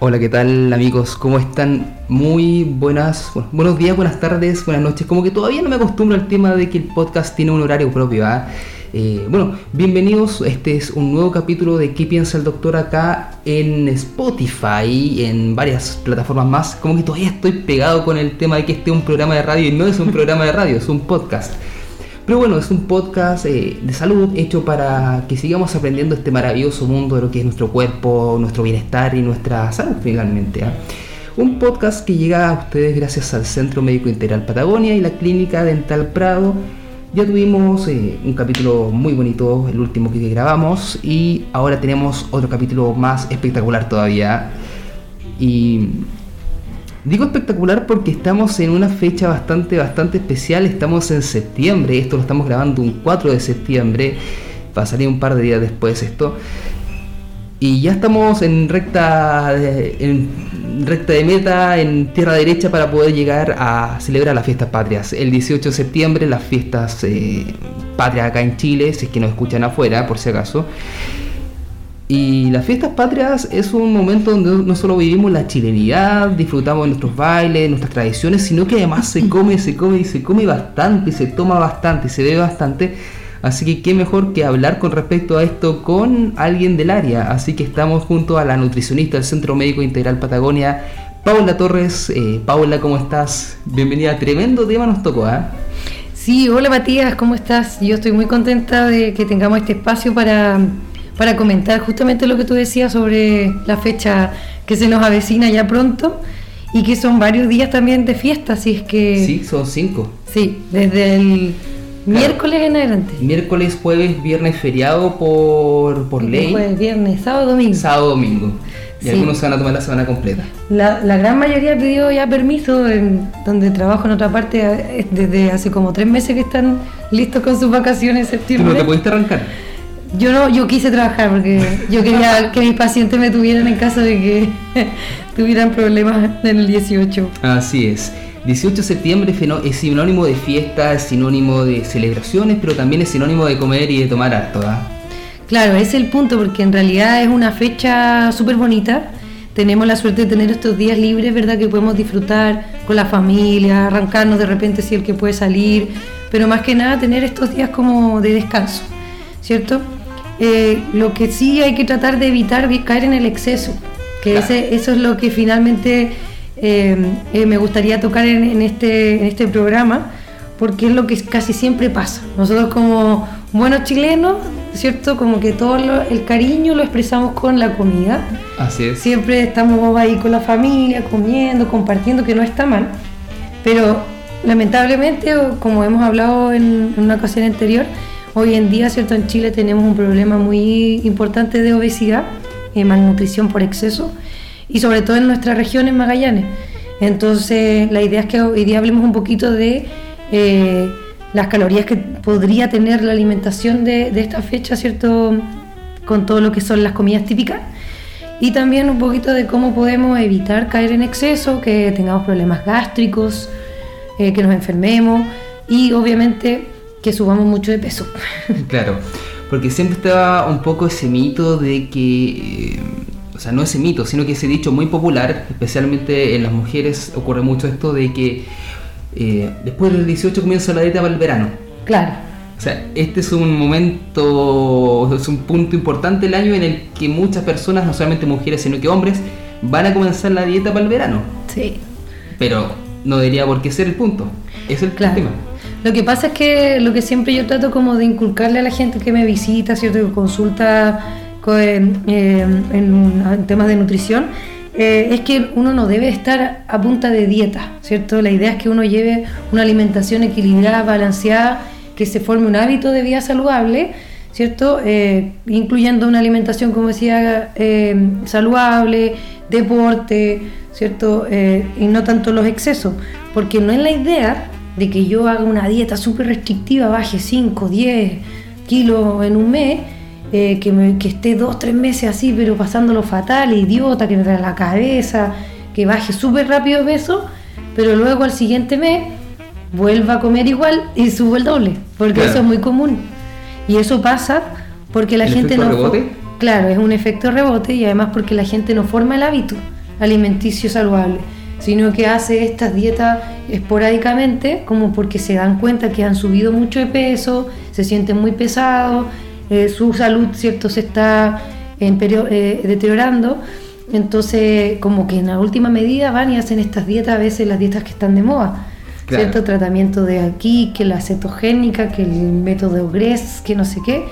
Hola, ¿qué tal amigos? ¿Cómo están? Muy buenas, bueno, buenos días, buenas tardes, buenas noches. Como que todavía no me acostumbro al tema de que el podcast tiene un horario propio. ¿ah? Eh, bueno, bienvenidos. Este es un nuevo capítulo de ¿Qué piensa el doctor acá en Spotify, en varias plataformas más? Como que todavía estoy pegado con el tema de que este es un programa de radio y no es un programa de radio, es un podcast. Pero bueno, es un podcast eh, de salud hecho para que sigamos aprendiendo este maravilloso mundo de lo que es nuestro cuerpo, nuestro bienestar y nuestra salud finalmente. ¿ah? Un podcast que llega a ustedes gracias al Centro Médico Integral Patagonia y la Clínica Dental Prado. Ya tuvimos eh, un capítulo muy bonito, el último que grabamos, y ahora tenemos otro capítulo más espectacular todavía. Y Digo espectacular porque estamos en una fecha bastante, bastante especial. Estamos en septiembre. Esto lo estamos grabando un 4 de septiembre. Va a salir un par de días después esto. Y ya estamos en recta, en recta de meta, en tierra derecha para poder llegar a celebrar las fiestas patrias. El 18 de septiembre, las fiestas eh, patrias acá en Chile, si es que nos escuchan afuera, por si acaso. Y las fiestas patrias es un momento donde no solo vivimos la chilenidad, disfrutamos de nuestros bailes, nuestras tradiciones, sino que además se come, se come y se come bastante, y se toma bastante, y se bebe bastante. Así que qué mejor que hablar con respecto a esto con alguien del área. Así que estamos junto a la nutricionista del Centro Médico Integral Patagonia, Paula Torres. Eh, Paula, ¿cómo estás? Bienvenida. Tremendo tema nos tocó, ¿eh? Sí, hola Matías, ¿cómo estás? Yo estoy muy contenta de que tengamos este espacio para para comentar justamente lo que tú decías sobre la fecha que se nos avecina ya pronto y que son varios días también de fiesta, así es que... Sí, son cinco. Sí, desde el miércoles en adelante. Miércoles, jueves, viernes feriado por, por ley. Jueves, viernes, sábado, domingo. Sábado, domingo. Y algunos se van a tomar la semana completa. La, la gran mayoría pidió ya permiso, en donde trabajo en otra parte, desde hace como tres meses que están listos con sus vacaciones en septiembre. ¿Tú no te pudiste arrancar? Yo no, yo quise trabajar porque yo quería que mis pacientes me tuvieran en caso de que tuvieran problemas en el 18. Así es. 18 de septiembre es sinónimo de fiesta, es sinónimo de celebraciones, pero también es sinónimo de comer y de tomar harto. ¿ah? Claro, ese es el punto, porque en realidad es una fecha súper bonita. Tenemos la suerte de tener estos días libres, ¿verdad? Que podemos disfrutar con la familia, arrancarnos de repente si el que puede salir, pero más que nada tener estos días como de descanso, ¿cierto? Eh, lo que sí hay que tratar de evitar es caer en el exceso, que ese, eso es lo que finalmente eh, eh, me gustaría tocar en, este, en este programa, porque es lo que casi siempre pasa. Nosotros como buenos chilenos, ¿cierto? Como que todo el cariño lo expresamos con la comida. Así es. Siempre estamos ahí con la familia, comiendo, compartiendo, que no está mal, pero lamentablemente, como hemos hablado en una ocasión anterior, Hoy en día, ¿cierto? En Chile tenemos un problema muy importante de obesidad, y malnutrición por exceso, y sobre todo en nuestra región, en Magallanes. Entonces, la idea es que hoy día hablemos un poquito de eh, las calorías que podría tener la alimentación de, de, esta fecha, ¿cierto? Con todo lo que son las comidas típicas. Y también un poquito de cómo podemos evitar caer en exceso, que tengamos problemas gástricos, eh, que nos enfermemos y obviamente que subamos mucho de peso. Claro, porque siempre estaba un poco ese mito de que, eh, o sea, no ese mito, sino que ese dicho muy popular, especialmente en las mujeres, ocurre mucho esto de que eh, después del 18 comienza la dieta para el verano. Claro. O sea, este es un momento, es un punto importante del año en el que muchas personas, no solamente mujeres, sino que hombres, van a comenzar la dieta para el verano. Sí. Pero no debería por qué ser el punto. Es el claro. tema. Lo que pasa es que lo que siempre yo trato como de inculcarle a la gente que me visita, ¿cierto? que consulta eh, en, temas de nutrición, eh, es que uno no debe estar a punta de dieta, ¿cierto? La idea es que uno lleve una alimentación equilibrada, balanceada, que se forme un hábito de vida saludable, ¿cierto? Eh, incluyendo una alimentación, como decía, saludable, deporte, ¿cierto? y no tanto los excesos, porque no es la idea de que yo haga una dieta súper restrictiva, baje 5, 10 kilos en un mes, eh, que, me, que esté dos, tres meses así, pero pasándolo fatal, idiota, que me trae la cabeza, que baje súper rápido de peso, pero luego al siguiente mes vuelva a comer igual y subo el doble, porque eso es muy común. Y eso pasa porque la gente no... Rebote? Claro, es un efecto rebote y además porque la gente no forma el hábito alimenticio saludable, sino que hace estas dietas esporádicamente, como porque se dan cuenta que han subido mucho de peso, se sienten muy pesados, eh, su salud, ¿cierto?, se está en eh, deteriorando. Entonces, como que en la última medida van y hacen estas dietas, a veces las dietas que están de moda. ¿Cierto? Tratamiento de aquí, que la cetogénica, que el método GRES, que no sé qué.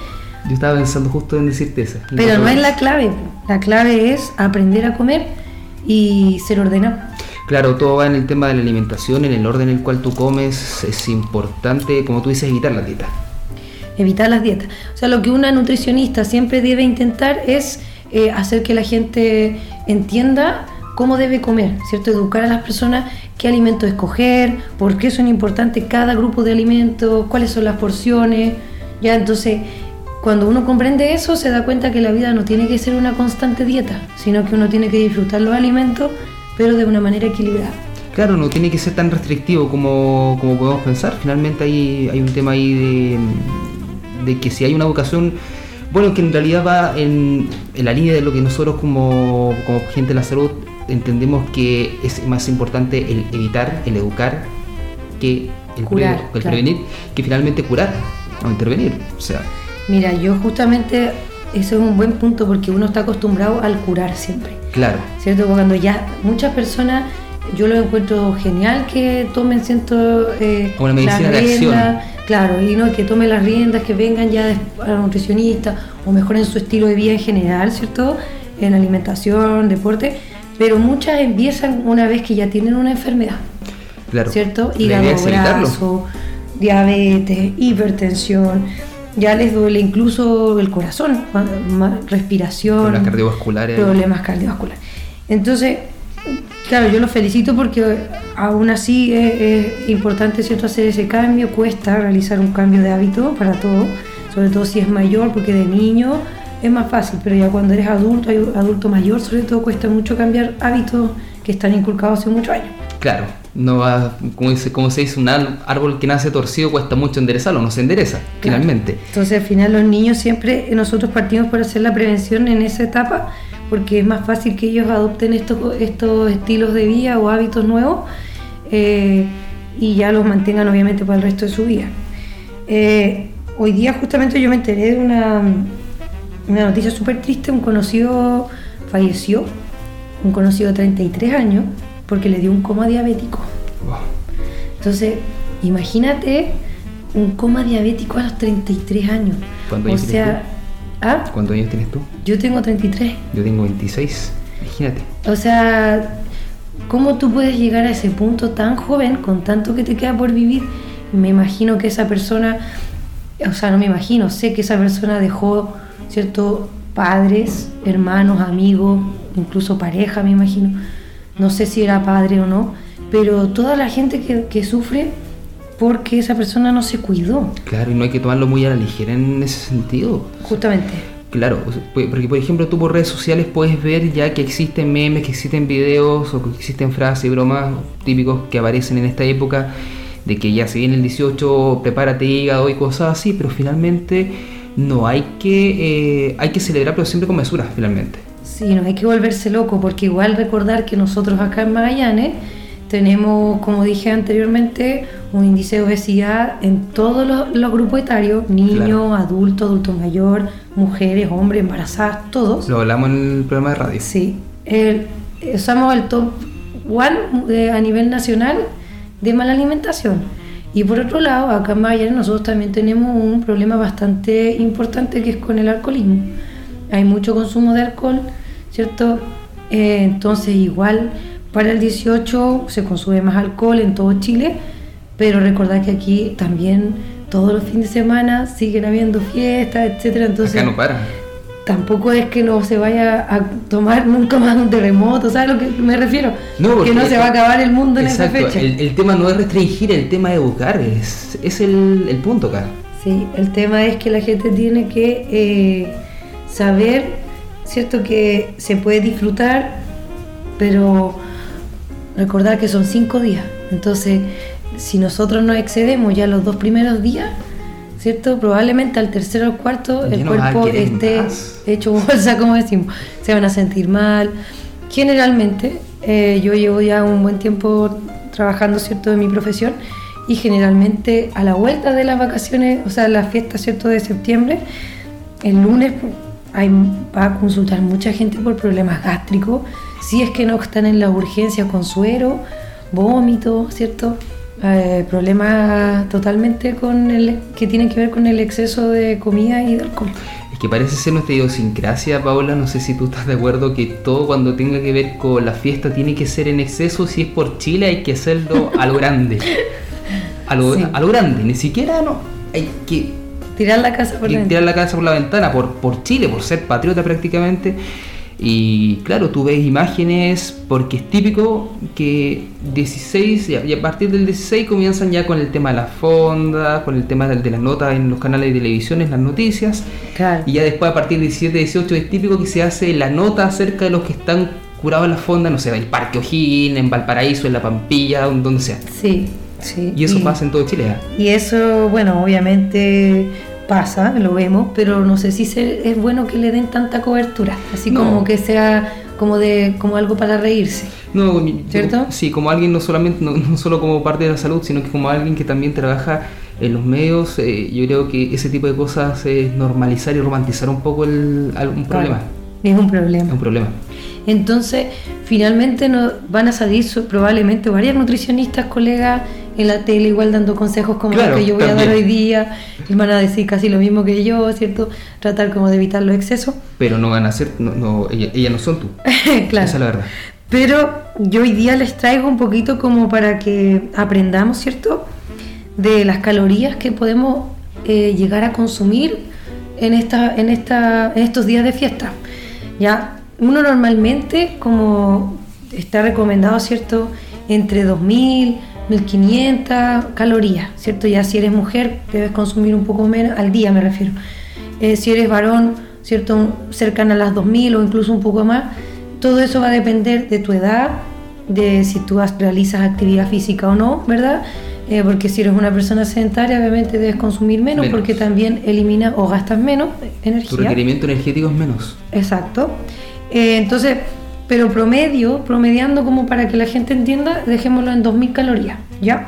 Yo estaba pensando justo en decirte eso. Pero no es la clave. La clave es aprender a comer y ser ordenado. Claro, todo va en el tema de la alimentación, en el orden en el cual tú comes. Es importante, como tú dices, evitar las dietas. Evitar las dietas. O sea, lo que una nutricionista siempre debe intentar es eh, hacer que la gente entienda cómo debe comer, ¿cierto? Educar a las personas qué alimentos escoger, por qué son importantes cada grupo de alimentos, cuáles son las porciones, ya entonces cuando uno comprende eso se da cuenta que la vida no tiene que ser una constante dieta, sino que uno tiene que disfrutar los alimentos, pero de una manera equilibrada. Claro, no tiene que ser tan restrictivo como, como podemos pensar. Finalmente hay, hay un tema ahí de, de que si hay una vocación, bueno, que en realidad va en, en la línea de lo que nosotros como, como gente de la salud entendemos que es más importante el evitar, el educar, que el, curar, el prevenir, que finalmente curar o intervenir. O sea. Mira, yo justamente eso es un buen punto porque uno está acostumbrado al curar siempre. Claro. ¿Cierto? Cuando ya muchas personas, yo lo encuentro genial que tomen ciento eh, una medicina de acción. Claro, y no que tomen las riendas, que vengan ya a la nutricionista o mejoren su estilo de vida en general, ¿cierto? En alimentación, deporte pero muchas empiezan una vez que ya tienen una enfermedad. Claro. ¿Cierto? Hígado graso, diabetes, hipertensión, ya les duele incluso el corazón, respiración, problemas cardiovasculares. Problemas cardiovasculares. Entonces, claro, yo los felicito porque aún así es, importante ¿cierto? hacer ese cambio, cuesta realizar un cambio de hábito para todo, sobre todo si es mayor, porque de niño es más fácil, pero ya cuando eres adulto, adulto mayor, sobre todo cuesta mucho cambiar hábitos que están inculcados hace muchos años. Claro, no va, como, dice, como se dice, un árbol que nace torcido cuesta mucho enderezarlo, no se endereza, finalmente. Entonces al final los niños siempre, nosotros partimos por hacer la prevención en esa etapa, porque es más fácil que ellos adopten estos, estos estilos de vida o hábitos nuevos eh, y ya los mantengan obviamente para el resto de su vida. Eh, hoy día justamente yo me enteré de una una noticia súper triste, un conocido falleció, un conocido de 33 años, porque le dio un coma diabético. Entonces, imagínate un coma diabético a los 33 años. ¿Cuántos años tienes tú? ¿Ah? ¿Cuántos años tienes tú? Yo tengo 33. Yo tengo 26. Imagínate. O sea, ¿cómo tú puedes llegar a ese punto tan joven con tanto que te queda por vivir? Me imagino que esa persona, o sea, no me imagino, sé que esa persona dejó ¿cierto? Padres, hermanos, amigos, incluso pareja, me imagino. No sé si era padre o no, pero toda la gente que, sufre porque esa persona no se cuidó. Claro, y no hay que tomarlo muy a la ligera en ese sentido. Justamente. Claro, porque por ejemplo tú por redes sociales puedes ver ya que existen memes, que existen videos o que existen frases y bromas típicos que aparecen en esta época de que ya se viene el 18, prepárate hígado y cosas así, pero finalmente no hay que, eh, hay que celebrar, pero siempre con mesura, finalmente. Sí, no hay que volverse loco, porque igual recordar que nosotros acá en Magallanes tenemos, como dije anteriormente, un índice de obesidad en todos los, grupos etarios, niños, adultos, adultos mayores, mujeres, hombres, embarazadas, todos. Lo hablamos en el programa de radio. Sí, el, somos el top one eh, a nivel nacional de mala alimentación. Y por otro lado, acá en Magallanes nosotros también tenemos un problema bastante importante que es con el alcoholismo. Hay mucho consumo de alcohol, ¿cierto? Eh, entonces igual para el 18 se consume más alcohol en todo Chile, pero recordad que aquí también todos los fines de semana siguen habiendo fiestas, etcétera. Entonces, acá no para tampoco es que no se vaya a tomar nunca más un terremoto, ¿sabes a lo que me refiero? No, que no se va a acabar el mundo en esa fecha. El, el, tema no es restringir, el tema es educar, es, es el, el, punto acá. Sí, el tema es que la gente tiene que eh, saber, ¿cierto? Que se puede disfrutar, pero recordar que son cinco días. Entonces, si nosotros nos excedemos ya los dos primeros días, ¿cierto? Probablemente al tercero o cuarto el cuerpo esté hecho bolsa, como decimos. Se van a sentir mal, Generalmente, eh, yo llevo ya un buen tiempo trabajando, ¿cierto?, en mi profesión y generalmente a la vuelta de las vacaciones, o sea, la fiesta, ¿cierto?, de septiembre, el lunes hay, va a consultar mucha gente por problemas gástricos, si es que no están en la urgencia con suero, vómito, ¿cierto? Eh, problemas totalmente con el, que tienen que ver con el exceso de comida y de alcohol. Es que parece ser nuestra idiosincrasia, Paula. No sé si tú estás de acuerdo que todo cuando tenga que ver con la fiesta tiene que ser en exceso. Si es por Chile, hay que hacerlo a lo grande. A lo, a lo grande, ni siquiera no. Hay que tirar la casa por la tirar la casa por la ventana por, por Chile, por ser patriota prácticamente. Y claro, tú ves imágenes porque es típico que 16 y a partir del 16 comienzan ya con el tema de las fondas, con el tema de, las notas en los canales de televisión, en las noticias. Y ya después a partir del 17, 18 es típico que se hace la nota acerca de los que están curados en la fonda, no sé, en el Parque O'Higgins, en Valparaíso, en La Pampilla, donde sea. Sí, sí. Y eso pasa en todo Chile. ¿eh? Y eso, bueno, obviamente pasa, lo vemos, pero no sé si es bueno que le den tanta cobertura, así como que sea como de como algo para reírse. No, ¿cierto? sí, como alguien no solamente no, solo como parte de la salud, sino que como alguien que también trabaja en los medios, eh, yo creo que ese tipo de cosas es normalizar y romantizar un poco el, un problema. es un problema. Es un problema. Entonces, finalmente no, van a salir probablemente varias nutricionistas, colegas, en la tele igual dando consejos como los que yo voy a dar hoy día, y van a decir casi lo mismo que yo, ¿cierto? Tratar como de evitar los excesos. Pero no van a ser, no, no ellas, no son tú. claro. Esa es la verdad. Pero yo hoy día les traigo un poquito como para que aprendamos, ¿cierto? De las calorías que podemos eh, llegar a consumir en, esta, en, esta, en estos días de fiesta. Ya, uno normalmente, como está recomendado, ¿cierto? Entre 2000 1500 calorías, ¿cierto? Ya si eres mujer debes consumir un poco menos, al día me refiero. Eh, si eres varón, ¿cierto? Cercana a las 2000 o incluso un poco más. Todo eso va a depender de tu edad, de si tú realizas actividad física o no, ¿verdad? Eh, porque si eres una persona sedentaria, obviamente debes consumir menos, porque también elimina o gastas menos energía. Tu requerimiento energético es menos. Exacto. Eh, entonces, pero promedio, promediando como para que la gente entienda, dejémoslo en 2.000 calorías, ¿ya?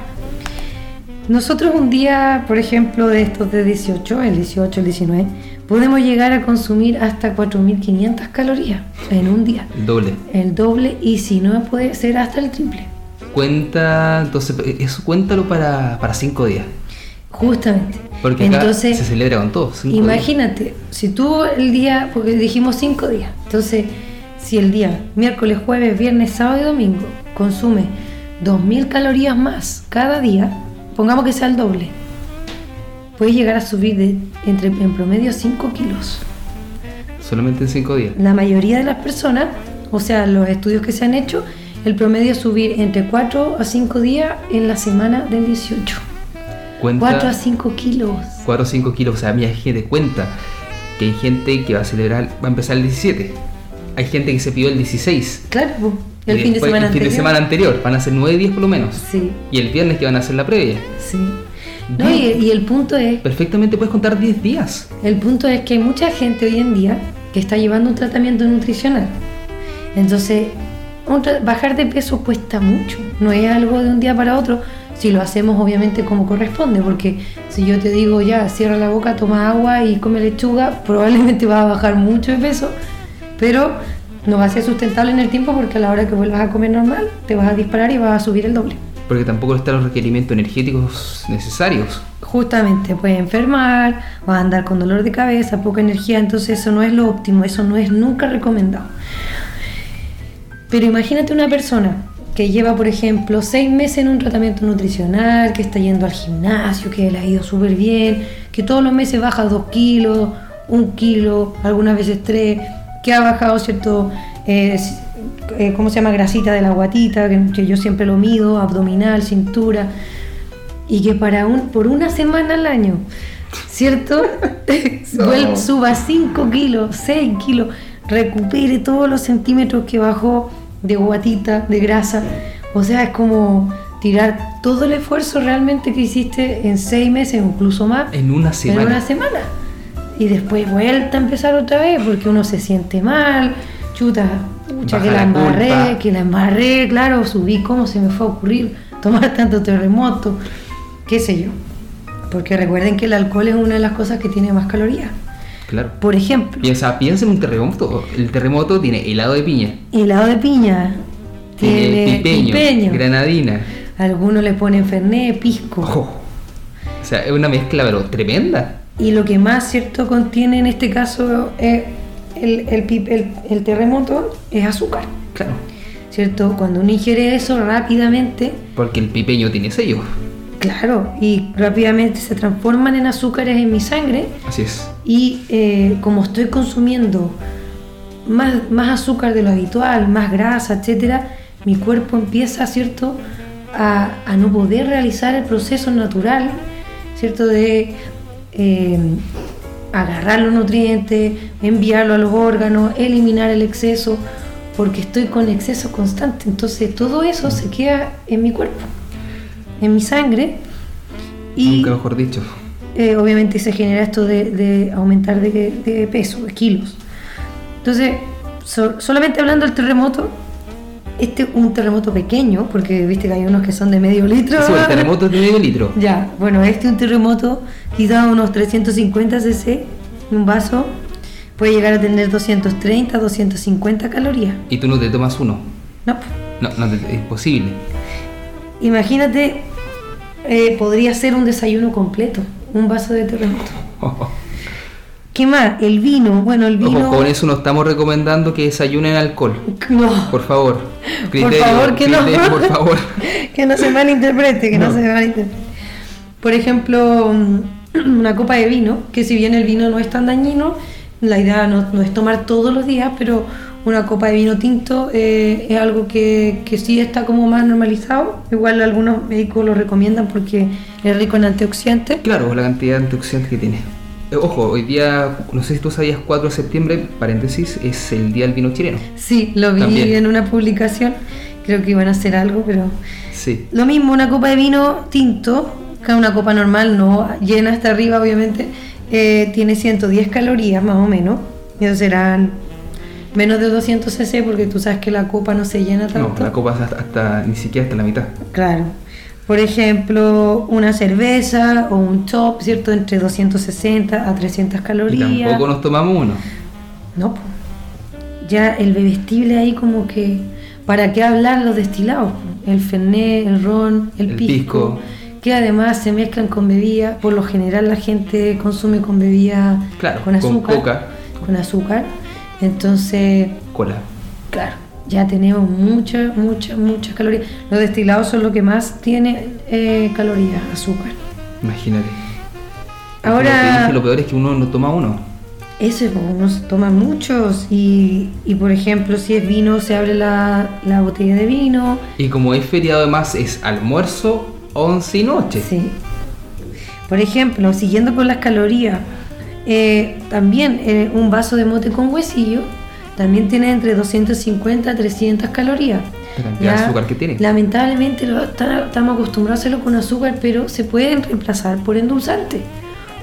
Nosotros un día, por ejemplo, de estos de 18, el 18, el 19, podemos llegar a consumir hasta 4.500 calorías en un día. El doble. El doble y si no puede ser hasta el triple. Cuenta, entonces, eso cuéntalo para, para cinco días. Justamente. Porque entonces, se celebra con todo. Imagínate, si tú el día, porque dijimos cinco días, entonces si el día miércoles, jueves, viernes, sábado y domingo consume 2.000 calorías más cada día, pongamos que sea el doble, puede llegar a subir de entre, en promedio 5 kilos. Solamente en 5 días. La mayoría de las personas, o sea, los estudios que se han hecho, el promedio es subir entre 4 a 5 días en la semana del 18. Cuenta 4 a 5 kilos. 4 a 5 kilos, o sea, mi gente cuenta que hay gente que va a celebrar, va a empezar el 17 hay gente que se pidió el 16. Claro, el fin de semana el fin de semana anterior. Van a ser 9 días por lo menos. Sí. Y el viernes que van a hacer la previa. Sí. No, y, el punto es... Perfectamente puedes contar 10 días. El punto es que hay mucha gente hoy en día que está llevando un tratamiento nutricional. Entonces, bajar de peso cuesta mucho. No es algo de un día para otro. Si lo hacemos obviamente como corresponde, porque si yo te digo ya, cierra la boca, toma agua y come lechuga, probablemente va a bajar mucho de peso pero no va a ser sustentable en el tiempo porque a la hora que vuelvas a comer normal te vas a disparar y vas a subir el doble. Porque tampoco están los requerimientos energéticos necesarios. Justamente, puedes enfermar, vas a andar con dolor de cabeza, poca energía, entonces eso no es lo óptimo, eso no es nunca recomendado. Pero imagínate una persona que lleva, por ejemplo, seis meses en un tratamiento nutricional, que está yendo al gimnasio, que le ha ido súper bien, que todos los meses baja dos kilos, un kilo, algunas veces tres, que ha bajado, ¿cierto? Eh, ¿Cómo se llama? Grasita de la guatita, que, yo siempre lo mido, abdominal, cintura, y que para un, por una semana al año, ¿cierto? suba 5 kilos, 6 kilos, recupere todos los centímetros que bajó de guatita, de grasa. O sea, es como tirar todo el esfuerzo realmente que hiciste en 6 meses, incluso más. En una semana. En una semana y después vuelta a empezar otra vez porque uno se siente mal, chuta, pucha, que la, la embarré, que la embarré, claro, subí, ¿cómo se me fue a ocurrir tomar tanto terremoto? ¿Qué sé yo? Porque recuerden que el alcohol es una de las cosas que tiene más calorías. Claro. Por ejemplo, Piensa, piensa en un terremoto. El terremoto tiene helado de piña, helado de piña, tiene pipeño, pipeño, granadina. algunos le ponen fernet, pisco. Ojo. O sea, es una mezcla, pero tremenda. Y lo que más cierto contiene en este caso el, el pip- el- el terremoto es azúcar. Claro. ¿Cierto? Cuando uno ingiere eso rápidamente, Porque el pipeño tiene sello. claro, y rápidamente se transforman en azúcares en mi sangre Así es. y eh, como estoy consumiendo más, más azúcar de lo habitual, más grasa, etcétera, mi cuerpo empieza, ¿cierto?, a, a no poder realizar el proceso natural, ¿cierto?, de eh, agarrar los nutrientes, enviarlo a los órganos, eliminar el exceso, porque estoy con exceso constante. Entonces todo eso se queda en mi cuerpo, en mi sangre. Y Nunca mejor dicho. eh, obviamente se genera esto de, de aumentar de, de peso, de kilos. Entonces, so- solamente hablando del terremoto, este es un terremoto pequeño, porque viste que hay unos que son de medio litro. Sí, el terremoto es de medio litro. Ya, bueno, este es un terremoto, quizás unos 350 cc, un vaso, puede llegar a tener 230, 250 calorías. Y tú no te tomas uno. No, No, no, es posible. imagínate, eh, podría ser un desayuno completo, un vaso de terremoto. ¿Qué más? El vino, bueno, el vino... Ojo, con eso no estamos recomendando que desayunen alcohol. No. Por favor. por favor, que no. por favor. que no se malinterprete, que no, No. se malinterprete. Por ejemplo, mm, una copa de vino, que si bien el vino no es tan dañino, la idea no, no es tomar todos los días, pero una copa de vino tinto eh, es algo que, que sí está como más normalizado. Igual algunos médicos lo recomiendan porque es rico en antioxidantes. Claro, la cantidad de antioxidantes que tiene. Eh, Ojo, hoy día, no sé si tú sabías, 4 de septiembre, paréntesis, es el día del vino chileno. Sí, lo vi También. en una publicación. Creo que iban a hacer algo, pero Sí. Lo mismo, una copa de vino tinto, que una copa normal, no llena hasta arriba, obviamente, eh, tiene 110 calorías más o menos. Y eso serán menos de 200 cc porque tú sabes que la copa no se llena No, tanto. la copa es hasta, hasta- ni siquiera hasta la mitad. Claro. Por ejemplo, una cerveza o un top, ¿cierto? Entre 260 a 300 Y calorías. tampoco nos tomamos uno. No, po. ya el bebestible ahí como que, ¿para qué hablar los destilados? El fernet, el ron, el, El pisco, pisco. que además se mezclan con bebidas, por lo general la gente consume con bebidas Claro, con con azúcar. coca. Con azúcar. Entonces, Cola. claro, ya tenemos muchas, muchas, muchas calorías. Los destilados son lo que más tiene eh, calorías, azúcar. Imagínate. Ahora- dije, lo peor es que uno no toma uno. Ese, pues, uno se toma muchos y, y, por ejemplo, si es vino, se abre la, la botella de vino. Y como es feriado además, es almuerzo, once y noche. Sí. Por ejemplo, siguiendo con las calorías, eh, también eh, un vaso de mote con huesillo también tiene entre 250 a 300 calorías. La cantidad de azúcar que tiene. Lamentablemente lo- está- estamos acostumbrados a hacerlo con azúcar, pero se pueden reemplazar por endulzantes.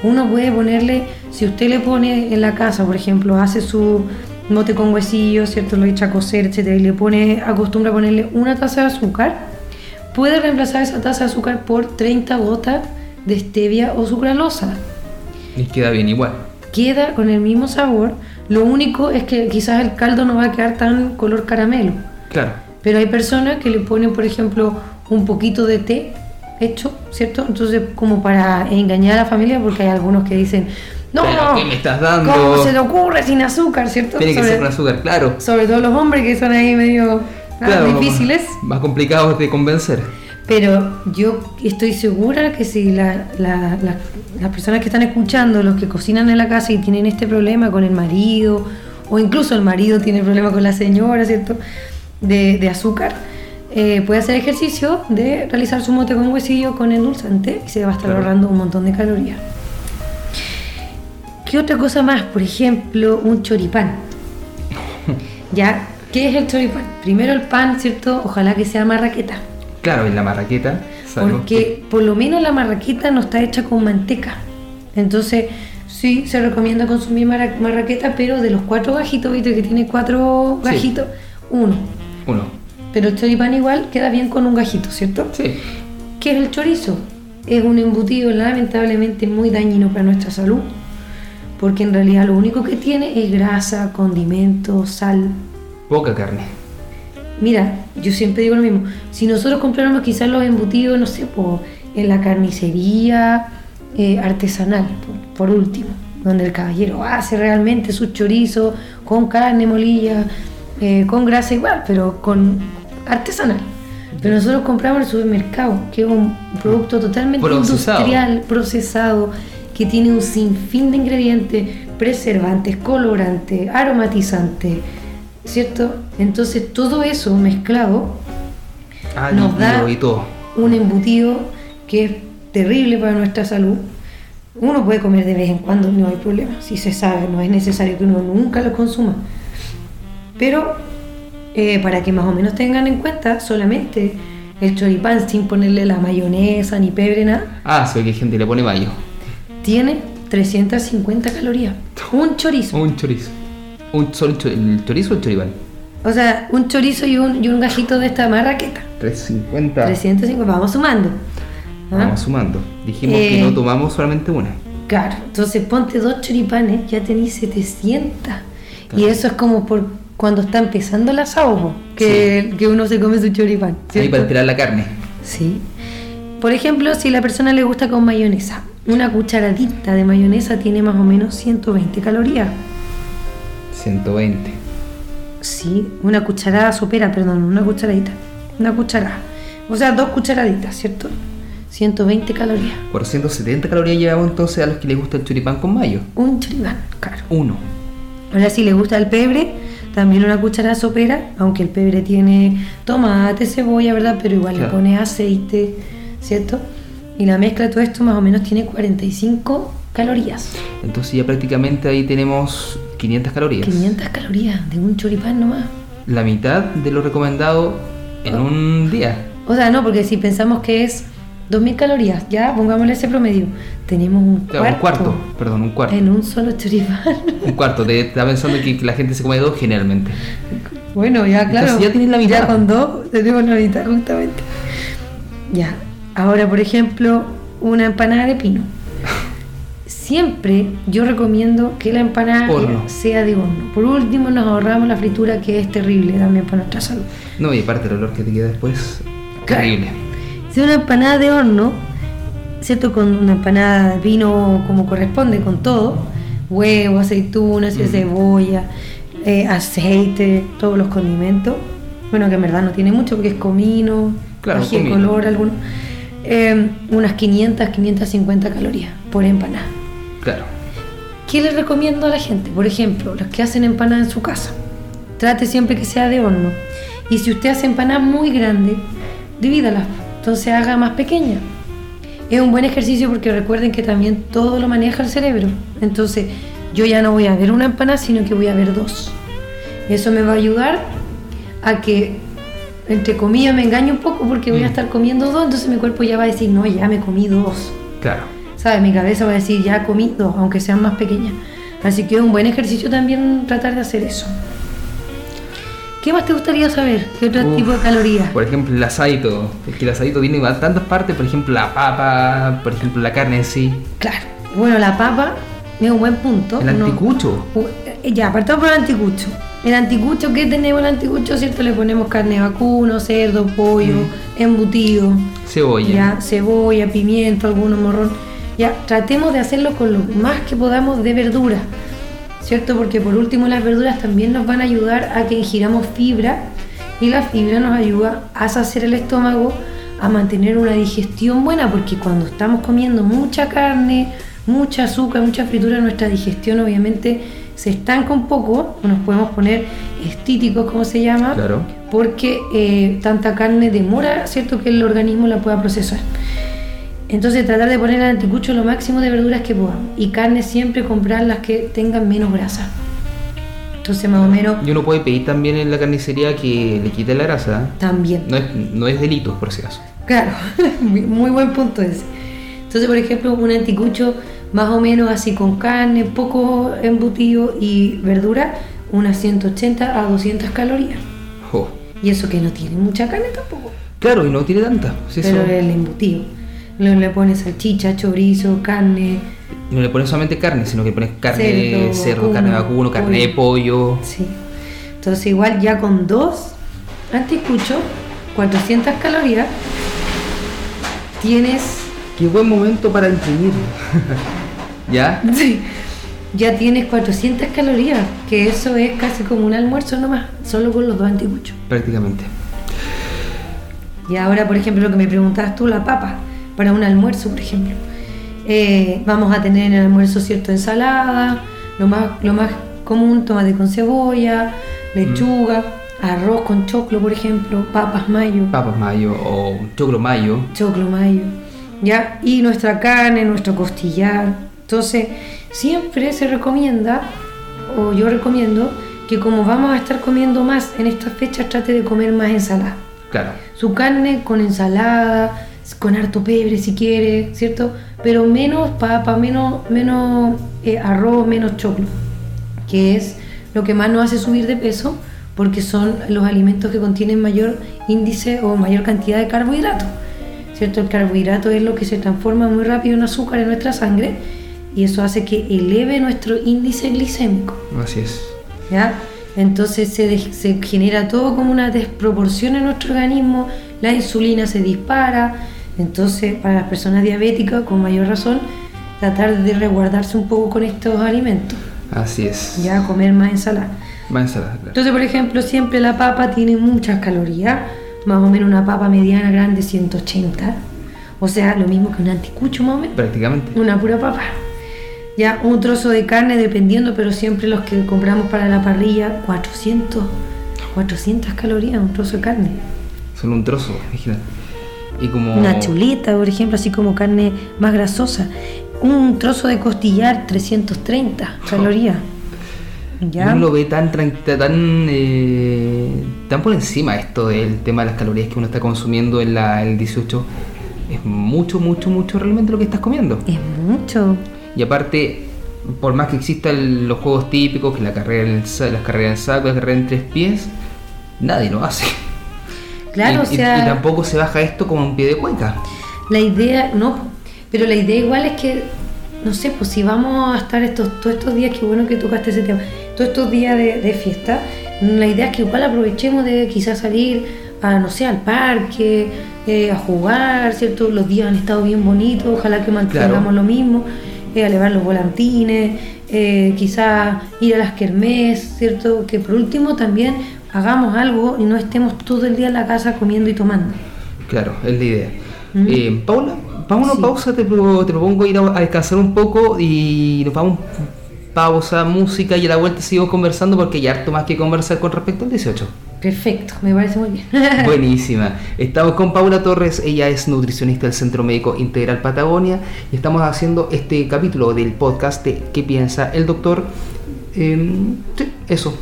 Uno puede ponerle, si usted le pone en la casa, por ejemplo, hace su mote con huesillo, ¿cierto? Lo echa a cocer, etcétera, y le pone, acostumbra a ponerle una taza de azúcar, puede reemplazar esa taza de azúcar por 30 gotas de stevia o sucralosa. Y queda bien igual. Queda con el mismo sabor, lo único es que quizás el caldo no va a quedar tan color caramelo. Claro. Pero hay personas que le ponen, por ejemplo, un poquito de té hecho, ¿cierto? Entonces, como para engañar a la familia, porque hay algunos que dicen, no, ¿Pero qué me estás dando? ¿Cómo se le ocurre sin azúcar, ¿cierto? Tiene que sobre, ser con azúcar, claro. sobre todo los hombres que son ahí medio ah, difíciles. Más, más complicados de convencer. Pero yo estoy segura que si la- la- la- las personas que están escuchando, los que cocinan en la casa y tienen este problema con el marido, o incluso el marido tiene problema con la señora, ¿cierto? De, de azúcar, eh, puede hacer ejercicio de realizar su mote con huesillo con endulzante y se va a estar Claro. ahorrando un montón de calorías. ¿Qué otra cosa más? Por ejemplo, un choripán. ¿Ya? ¿Qué es el choripán? Primero el pan, ¿cierto? Ojalá que sea marraqueta. Claro, en la marraqueta. Porque por lo menos la marraqueta no está hecha con manteca. Entonces, sí, se recomienda consumir marra- marraqueta, pero de los cuatro gajitos, viste que tiene cuatro Sí. gajitos, Uno. Uno. Pero el choripán igual queda bien con un gajito, ¿cierto? Sí. ¿Qué es el chorizo? Es un embutido lamentablemente muy dañino para nuestra salud, porque en realidad lo único que tiene es grasa, condimentos, sal. Poca carne. Mira, yo siempre digo lo mismo, si nosotros compráramos quizás los embutidos, no sé, po, en la carnicería eh, artesanal, por, por último, donde el caballero hace realmente su chorizo con carne molilla, eh, con grasa igual, pero con artesanal. Pero nosotros compramos en el supermercado, que es un producto totalmente Procesado. industrial, procesado, que tiene un sinfín de ingredientes, preservantes, colorantes, aromatizantes, ¿cierto? Entonces todo eso mezclado Ah, Nos da- y todo. un embutido que es terrible para nuestra salud. Uno puede comer de vez en cuando, no hay problema. Si se sabe, no es necesario que uno nunca lo consuma. Pero eh, para que más o menos tengan en cuenta, solamente el choripán, sin ponerle la mayonesa ni pebre, nada, Ah, ve que hay gente le pone mayo. tiene 350 calorías. Un chorizo. Un chorizo. Un solo el chorizo o el choripán. O sea, un chorizo y un, y un gajito de esta marraqueta. 350. 350, vamos sumando. ¿Ah? Vamos sumando. Dijimos Eh, que no tomamos solamente una. Claro, entonces ponte dos choripanes, ya tenéis 700. Y eso es como por cuando está empezando el asado, que, que uno se come su choripán. Ahí ¿cierto? para esperar la carne. Sí. Por ejemplo, si la persona le gusta con mayonesa, una cucharadita de mayonesa tiene más o menos 120 calorías. 120. Sí, una cucharada sopera, perdón, una cucharadita. Una cucharada. O sea, dos cucharaditas, ¿cierto? 120 calorías. Por 170 calorías llevamos entonces a los que les gusta el choripán con mayo. Un choripán, claro. Uno. Ahora si le gusta el pebre, también una cucharada sopera, aunque el pebre tiene tomate, cebolla, ¿verdad? Pero igual le pone aceite, ¿cierto? Y la mezcla de todo esto más o menos tiene 45 calorías. Entonces ya prácticamente ahí tenemos 500 calorías. 500 calorías de un choripán nomás. La mitad de lo recomendado en un día. O sea, no, porque si pensamos que es 2000 calorías, ya pongámosle ese promedio, tenemos un Claro, un cuarto, cuarto, perdón, un cuarto. en un solo choripán. Un cuarto, te está pensando que la gente se come dos generalmente. Bueno, ya claro. Entonces ya tienes la mitad. Ya con dos tenemos la mitad justamente. Ya. Ahora, por ejemplo, una empanada de pino. Siempre yo recomiendo que la empanada Horno. sea de horno. Por último, nos ahorramos la fritura que es terrible también para nuestra salud. No, y aparte el olor que te queda después, terrible. Si una empanada de horno, ¿cierto? Con una empanada de pino como corresponde, con todo, huevo, aceitunas, Mm. cebolla, eh, aceite, todos los condimentos. Bueno, que en verdad no tiene mucho porque es comino, Claro, comino. color, alguno. Eh, unas 500, 550 calorías por empanada. Claro. ¿Qué les recomiendo a la gente? Por ejemplo, los que hacen empanada en su casa. Trate siempre que sea de horno. Y si usted hace empanada muy grande, divídala. Entonces haga más pequeña. Es un buen ejercicio porque recuerden que también todo lo maneja el cerebro. Entonces yo ya no voy a ver una empanada, sino que voy a ver dos. Eso me va a ayudar a que, entre comillas, me engañe un poco porque voy a Mm. estar comiendo dos. Entonces mi cuerpo ya va a decir, no, ya me comí dos. Claro. ¿Sabes? Mi cabeza va a decir, ya comí dos, aunque sean más pequeñas. Así que es un buen ejercicio también tratar de hacer eso. ¿Qué más te gustaría saber? ¿Qué otro Uf, tipo de calorías? Por ejemplo, el asadito. Es que el asadito tiene tantas partes, por ejemplo, la papa, por ejemplo, la carne en sí. Claro. Bueno, la papa es un buen punto. El anticucho. Uh, eh, ya, partamos por el anticucho. El anticucho, ¿qué tenemos el anticucho? ¿Cierto? Le ponemos carne de vacuno, cerdo, pollo, embutido, Cebolla. ya, cebolla, pimiento, alguno morrón. Ya, tratemos de hacerlo con lo más que podamos de verdura, ¿cierto? Porque por último las verduras también nos van a ayudar a que ingiramos fibra y la fibra nos ayuda a saciar el estómago, a mantener una digestión buena, porque cuando estamos comiendo mucha carne, mucha azúcar, mucha fritura, nuestra digestión obviamente se estanca un poco, nos podemos poner estíticos, como se llama, Claro. porque eh, tanta carne demora, ¿cierto?, que el organismo la pueda procesar. Entonces tratar de poner al anticucho lo máximo de verduras que podamos. Y carne siempre comprar las que tengan menos grasa. Entonces más o menos Y uno puede pedir también en la carnicería que le quite la grasa. también. No es, no es delito, por si acaso. Claro, muy buen punto ese. Entonces, por ejemplo, un anticucho más o menos así con carne, poco embutido y verdura, unas 180 a 200 calorías. Oh. Y eso que no tiene mucha carne tampoco. Claro, y no tiene tanta. sí, pero eso. el embutido. Le, le pones salchicha, chorizo, carne. No le pones solamente carne, sino que pones carne de Cerdo, carne de vacuno, vacuno, carne de pollo. Sí. Entonces igual ya con dos anticuchos, 400 calorías, tienes Qué buen momento para imprimir. ¿Ya? Sí. Ya tienes 400 calorías, que eso es casi como un almuerzo nomás, solo con los dos anticuchos. Prácticamente. Y ahora, por ejemplo, lo que me preguntabas tú, la papa, para un almuerzo, por ejemplo. Eh, vamos a tener en el almuerzo, ¿cierto? Ensalada, lo más, lo más común, tomate con cebolla, lechuga, arroz con choclo, por ejemplo, papas mayo, Papas mayo o choclo mayo. choclo mayo, ¿ya? Y nuestra carne, nuestro costillar. Entonces, siempre se recomienda, o yo recomiendo, que como vamos a estar comiendo más en estas fechas, trate de comer más ensalada. Claro. Su carne con ensalada, con harto pebre si quiere, ¿cierto? Pero menos papa, menos, menos eh, arroz, menos choclo, que es lo que más nos hace subir de peso porque son los alimentos que contienen mayor índice o mayor cantidad de carbohidratos. ¿Cierto? El carbohidrato es lo que se transforma muy rápido en azúcar en nuestra sangre y eso hace que eleve nuestro índice glicémico. Así es. ¿ya? Entonces se, de- se genera todo como una desproporción en nuestro organismo, la insulina se dispara, entonces para las personas diabéticas con mayor razón tratar de resguardarse un poco con estos alimentos, Así es. ya comer más ensalada. Más ensalada, claro. Entonces por ejemplo siempre la papa tiene muchas calorías, más o menos una papa mediana grande 180, o sea lo mismo que un anticucho más o menos. Prácticamente. Una pura papa. Ya un trozo de carne dependiendo, pero siempre los que compramos para la parrilla, 400, 400 calorías, un trozo de carne. Solo un trozo, imagínate. Y como. Una chuleta, por ejemplo, así como carne más grasosa. Un trozo de costillar, 330 calorías. ¿Ya? Uno lo ve tan, tan, eh, tan por encima esto del tema de las calorías que uno está consumiendo en la, el 18. Es mucho, mucho, mucho realmente lo que estás comiendo. Es mucho. Y aparte, por más que existan los juegos típicos, que la carrera en el las carreras en saco, la carrera en tres pies, nadie lo hace. Claro, y, o y- sea, y tampoco se baja esto como un pie de cuenca. la idea, no, pero la idea igual es que, no sé, pues si vamos a estar estos, todos estos días, qué bueno que tocaste ese tema, todos estos días de, de fiesta, la idea es que igual aprovechemos de quizás salir a, no sé, al parque, eh, a jugar, ¿cierto? Los días han estado bien bonitos, ojalá que mantengamos Claro. lo mismo, eh, a elevar los volantines, eh, quizás ir a las kermés, ¿cierto? Que por último también hagamos algo y no estemos todo el día en la casa comiendo y tomando. Claro, es la idea. Mm. Eh, Paula, vamos a Sí. una pausa, te, pro- te propongo ir a, a descansar un poco y nos vamos pausa, música y a la vuelta seguimos conversando porque hay harto más que conversar con respecto al 18. Perfecto, me parece muy bien. Buenísima. Estamos con Paula Torres, ella es nutricionista del Centro Médico Integral Patagonia y estamos haciendo este capítulo del podcast de ¿Qué piensa el doctor? Em, sí, eso.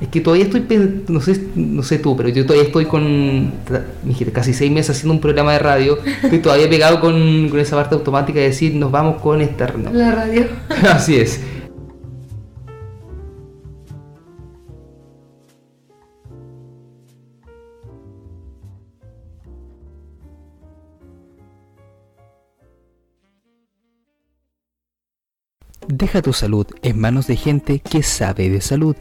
Es que todavía estoy, no sé, no sé tú, pero yo todavía estoy con casi seis meses haciendo un programa de radio. Estoy todavía pegado con, con esa parte automática de decir nos vamos con esta. no. La radio. Así es. Deja tu salud en manos de gente que sabe de salud.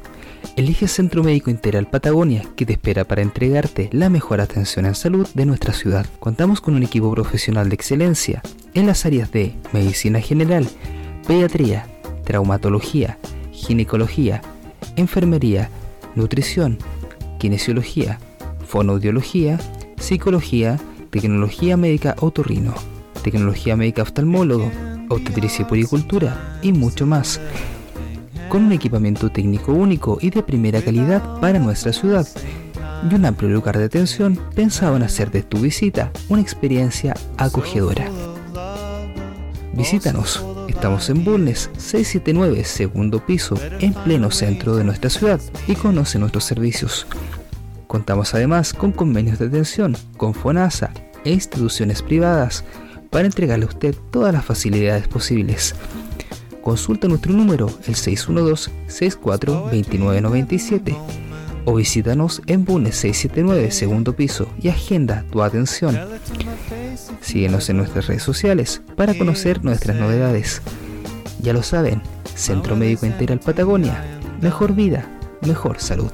Elige Centro Médico Integral Patagonia, que te espera para entregarte la mejor atención en salud de nuestra ciudad. Contamos con un equipo profesional de excelencia en las áreas de medicina general, pediatría, traumatología, ginecología, enfermería, nutrición, kinesiología, fonoaudiología, psicología, tecnología médica otorrino, tecnología médica oftalmólogo, obstetricia y puericultura y mucho más. Con un equipamiento técnico único y de primera calidad para nuestra ciudad y un amplio lugar de atención pensado en hacer de tu visita una experiencia acogedora. Visítanos. Estamos en Bulnes 679, segundo piso, en pleno centro de nuestra ciudad y conoce nuestros servicios. Contamos además con convenios de atención con FONASA e instituciones privadas para entregarle a usted todas las facilidades posibles. Consulta nuestro número, el 612-64-2997. o visítanos en Bunes 679, segundo piso, y agenda tu atención. Síguenos en nuestras redes sociales para conocer nuestras novedades. Ya lo saben, Centro Médico Integral Patagonia, mejor vida, mejor salud.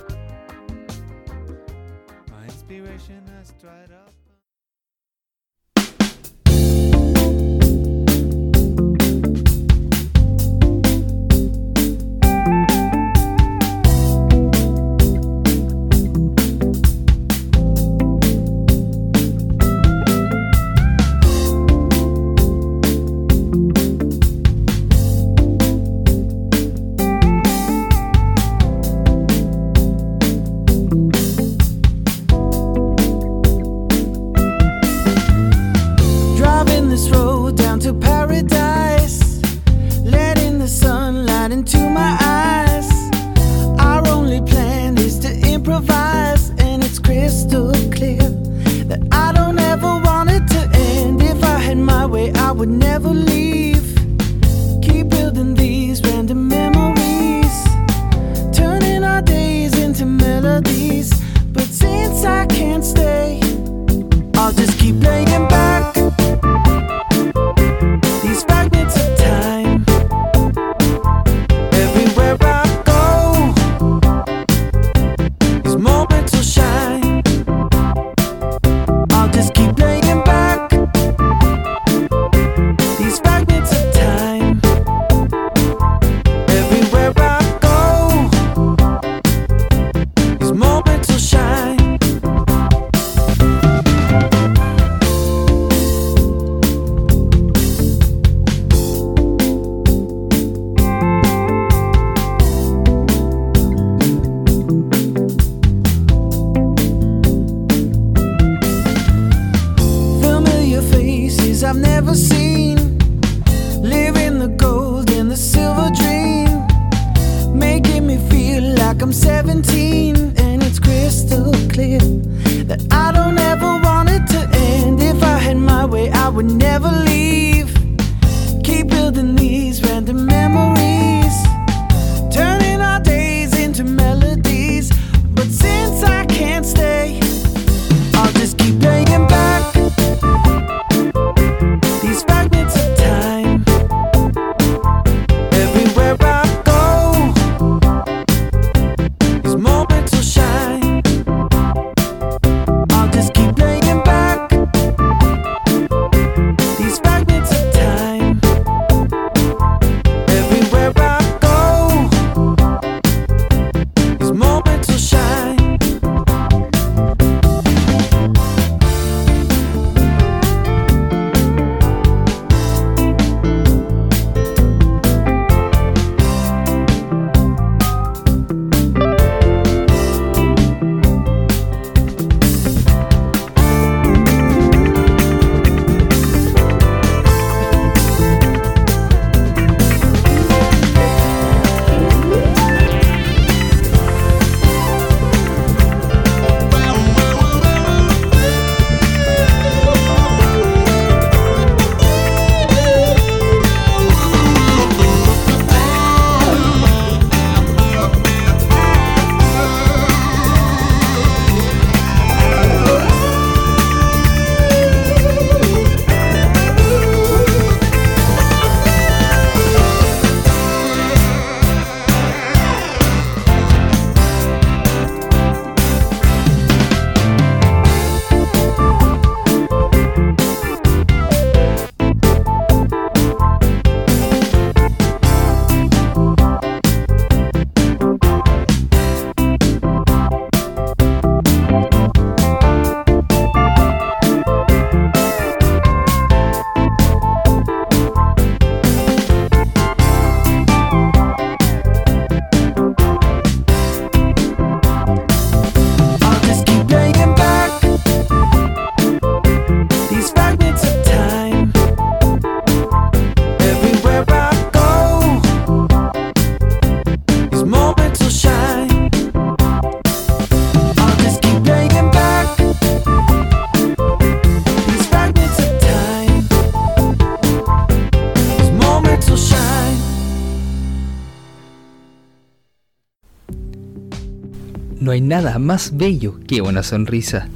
No hay nada más bello que una sonrisa.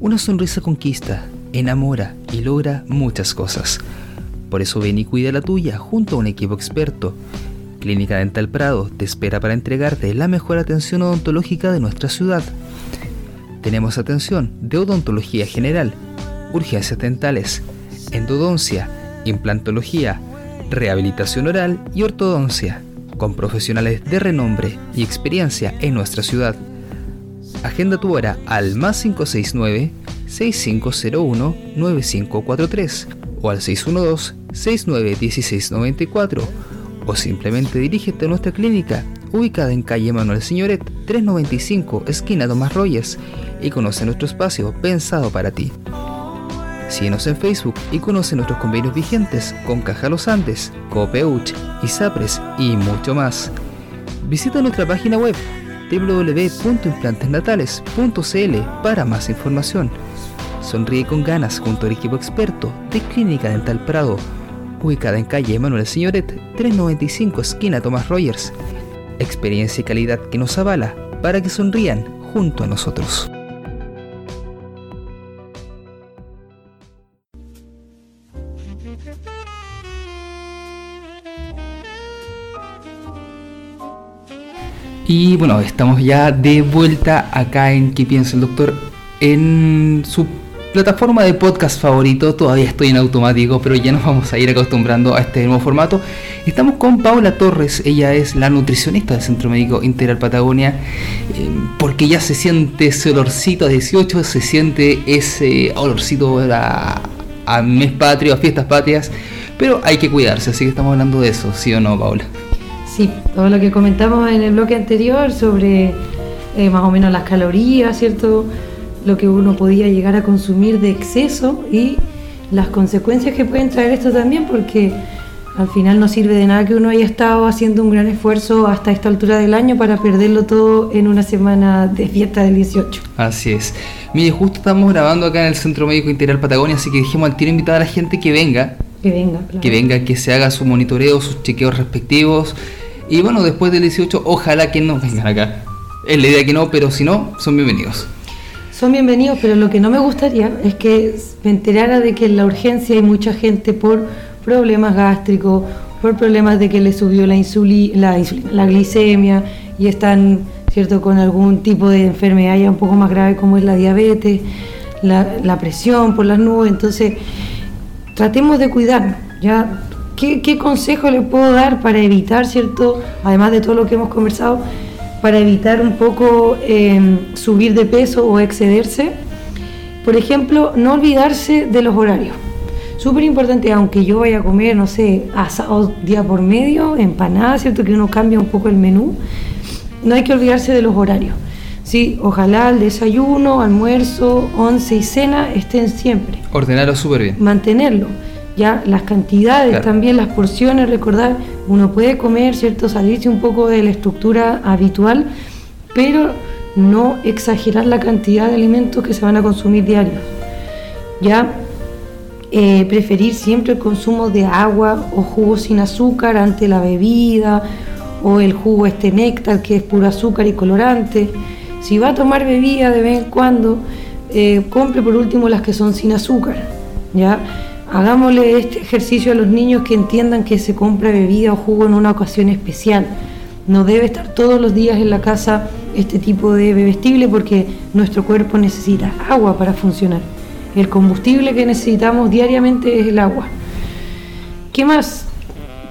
Una sonrisa conquista, enamora y logra muchas cosas. Por eso ven y cuida la tuya junto a un equipo experto. Clínica Dental Prado te espera para entregarte la mejor atención odontológica de nuestra ciudad. Tenemos atención de odontología general, urgencias dentales, endodoncia, implantología, rehabilitación oral y ortodoncia, con profesionales de renombre y experiencia en nuestra ciudad. Agenda tu hora al más 569 6501 9543 o al 612-691694 o simplemente dirígete a nuestra clínica ubicada en calle Manuel Señoret 395 esquina Tomás Royes y conoce nuestro espacio pensado para ti. Síguenos en Facebook y conoce nuestros convenios vigentes con Caja Los Andes, Copeuch, ISAPRES y mucho más. Visita nuestra página web www.implantesnatales.cl para más información. Sonríe con ganas junto al equipo experto de Clínica Dental Prado, ubicada en calle Manuel Señoret 395 esquina Tomás Rogers. Experiencia y calidad que nos avala para que sonrían junto a nosotros. Y bueno, estamos ya de vuelta acá en ¿Qué piensa el doctor? En su plataforma de podcast favorito, todavía estoy en automático, pero ya nos vamos a ir acostumbrando a este nuevo formato. Estamos con Paula Torres, ella es la nutricionista del Centro Médico Integral Patagonia, eh, porque ya se siente ese olorcito a 18, se siente ese olorcito a, a mes patrio, a fiestas patrias, pero hay que cuidarse, así que estamos hablando de eso, ¿sí o no, Paula? Sí, todo lo que comentamos en el bloque anterior sobre eh, más o menos las calorías, ¿cierto? Lo que uno podía llegar a consumir de exceso y las consecuencias que pueden traer esto también, porque al final no sirve de nada que uno haya estado haciendo un gran esfuerzo hasta esta altura del año para perderlo todo en una semana de fiesta del 18. Así es. Mire, justo estamos grabando acá en el Centro Médico Integral Patagonia, así que dijimos al tiro invitar a la gente que venga. Que venga, claro. Que venga, que se haga su monitoreo, sus chequeos respectivos y bueno, después del 18, ojalá que no vengan acá. Es la idea que no, pero si no, son bienvenidos. Son bienvenidos, pero lo que no me gustaría es que me enterara de que en la urgencia hay mucha gente por problemas gástricos, por problemas de que le subió la, insulina, la, glicemia y están cierto con algún tipo de enfermedad ya un poco más grave como es la diabetes, la, la presión por las nubes. Entonces, tratemos de cuidarnos. Ya ¿Qué, consejo le puedo dar para evitar, cierto, además de todo lo que hemos conversado, para evitar un poco em, subir de peso o excederse? Por ejemplo, no olvidarse de los horarios. Súper importante, aunque yo vaya a comer, no sé, asado día por medio, empanada, ¿cierto? Que uno cambia un poco el menú. No hay que olvidarse de los horarios. Sí, ojalá el desayuno, almuerzo, once y cena estén siempre. Ordenarlo súper bien. Mantenerlo ya las cantidades, también las porciones, recordar, uno puede comer, ¿cierto? Salirse un poco de la estructura habitual, pero no exagerar la cantidad de alimentos que se van a consumir diarios. Ya eh, preferir siempre el consumo de agua o jugo sin azúcar ante la bebida o el jugo este néctar que es puro azúcar y colorante. Si va a tomar bebida de vez en cuando, eh, compre por último las que son sin azúcar. ¿ya? Hagámosle este ejercicio a los niños que entiendan que se compra bebida o jugo en una ocasión especial. No debe estar todos los días en la casa este tipo de bebestible porque nuestro cuerpo necesita agua para funcionar. El combustible que necesitamos diariamente es el agua. ¿Qué más?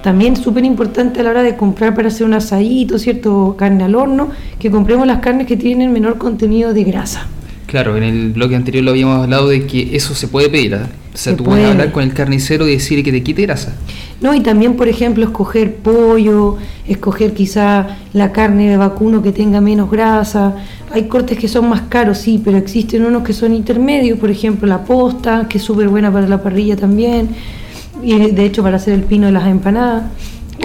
También súper importante a la hora de comprar para hacer un asadito, ¿cierto? Carne al horno, que compremos las carnes que tienen menor contenido de grasa. Claro, en el bloque anterior lo habíamos hablado de que eso se puede pedir. ¿ah? O sea, tú puedes hablar con el carnicero y decirle que te quite grasa. No, y también, por ejemplo, escoger pollo, escoger quizá la carne de vacuno que tenga menos grasa. Hay cortes que son más caros, sí, pero existen unos que son intermedios, por ejemplo, la posta, que es súper buena para la parrilla también, y de hecho para hacer el pino de las empanadas.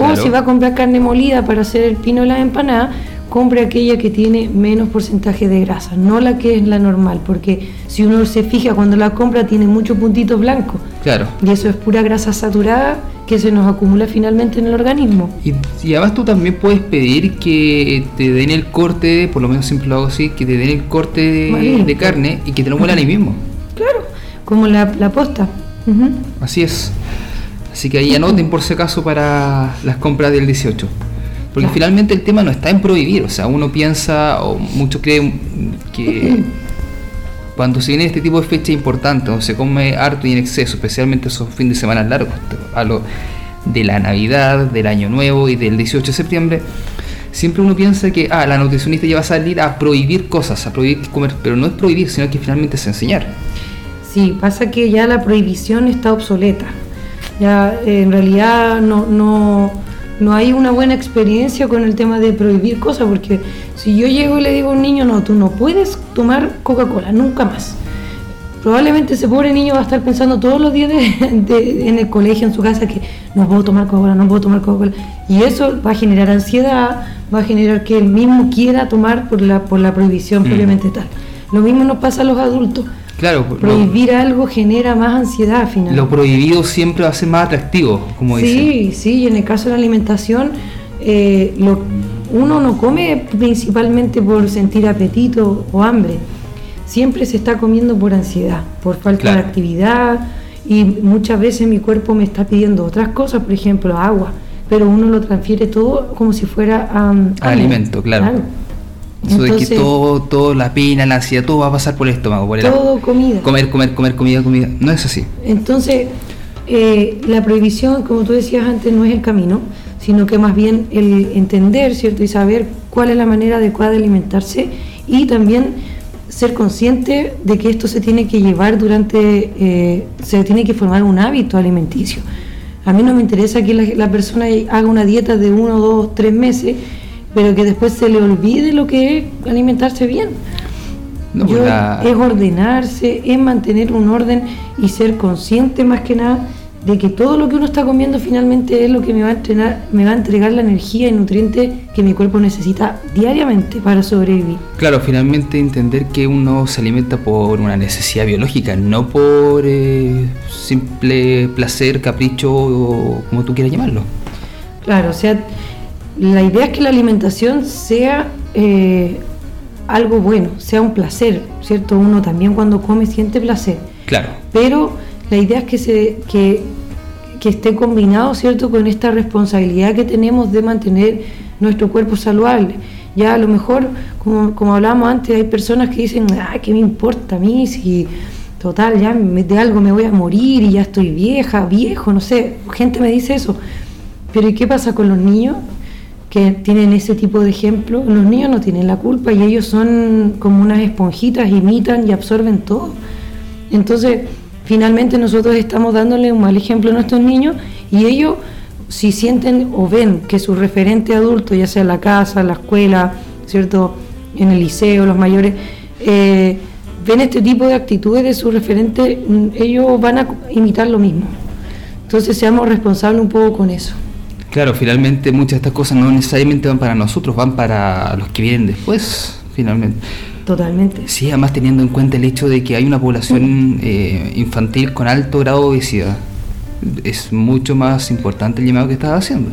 O si va a comprar carne molida para hacer el pino de las empanadas, compre aquella que tiene menos porcentaje de grasa, no la que es la normal, porque si uno se fija cuando la compra tiene muchos puntitos blancos. Claro. Y eso es pura grasa saturada que se nos acumula finalmente en el organismo. Y, y, además tú también puedes pedir que te den el corte, por lo menos siempre lo hago así, que te den el corte de, de carne y que te lo muelan ahí mismo. Claro, como la, la posta. Así es. Así que ahí anoten por si acaso para las compras del 18. Porque finalmente el tema no está en prohibir, o sea, uno piensa, o muchos creen que cuando se viene este tipo de fecha importante, donde se come harto y en exceso, especialmente esos fines de semana largos, lo de la Navidad, del Año Nuevo y del 18 de septiembre, siempre uno piensa que ah, la nutricionista ya va a salir a prohibir cosas, a prohibir comer, pero no es prohibir, sino que finalmente es enseñar. Sí, pasa que ya la prohibición está obsoleta. Ya en realidad no, no no hay una buena experiencia con el tema de prohibir cosas, porque si yo llego y le digo a un niño, no, tú no puedes tomar Coca-Cola, nunca más. Probablemente ese pobre niño va a estar pensando todos los días en el colegio, en su casa, que no puedo tomar Coca-Cola, no puedo tomar Coca-Cola. Y eso va a generar ansiedad, va a generar que él mismo quiera tomar por la, por la prohibición mm. propiamente tal. Lo mismo nos pasa a los adultos. Claro, prohibir algo genera más ansiedad al final. Lo prohibido siempre va a ser más atractivo, como sí, Sí, sí, en el caso de la alimentación, eh, uno no come principalmente por sentir apetito o hambre, siempre se está comiendo por ansiedad, por falta de actividad y muchas veces mi cuerpo me está pidiendo otras cosas, por ejemplo, agua, pero uno lo transfiere todo como si fuera um, alimento, claro. Eso de que todo, todo, la pena, la ansiedad, todo va a pasar por el estómago. Por todo comida. Comer, comer, comer, comida, comida. No es así. Entonces, eh, la prohibición, como tú decías antes, no es el camino, sino que más bien el entender, ¿cierto? Y saber cuál es la manera adecuada de alimentarse y también ser consciente de que esto se tiene que llevar durante, eh, se tiene que formar un hábito alimenticio. A mí no me interesa que la, la persona haga una dieta de uno, dos, tres meses pero que después se le olvide lo que es alimentarse bien. Es ordenarse, es mantener un orden y ser consciente más que nada de que todo lo que uno está comiendo finalmente es lo que me va a entrenar, me va a entregar la energía y nutrientes que mi cuerpo necesita diariamente para sobrevivir. Claro, finalmente entender que uno se alimenta por una necesidad biológica, no por eh, simple placer, capricho o como tú quieras llamarlo. Claro, o sea, la idea es que la alimentación sea eh, algo bueno, sea un placer, ¿cierto? Uno también cuando come siente placer. Claro. Pero la idea es que, se, que, esté combinado, ¿cierto?, con esta responsabilidad que tenemos de mantener nuestro cuerpo saludable. Ya a lo mejor, como, como hablábamos antes, hay personas que dicen, ah, ¿qué me importa a mí si total, ya de algo me voy a morir y ya estoy vieja, viejo, no sé, gente me dice eso. Pero ¿y qué pasa con los niños? Que tienen ese tipo de ejemplo, los niños no tienen la culpa y ellos son como unas esponjitas, imitan y absorben todo. Entonces, finalmente nosotros estamos dándole un mal ejemplo a nuestros niños y ellos, si sienten o ven que su referente adulto, ya sea la casa, la escuela, ¿cierto? En el liceo, los mayores, eh, ven este tipo de actitudes de su referente, mm, ellos van a imitar lo mismo. Entonces seamos responsables un poco con eso. Claro, finalmente muchas de estas cosas no necesariamente van para nosotros, van para los que vienen después, finalmente. Totalmente. Sí, además teniendo en cuenta el hecho de que hay una población eh, infantil con alto grado de obesidad, es mucho más importante el llamado que estás haciendo.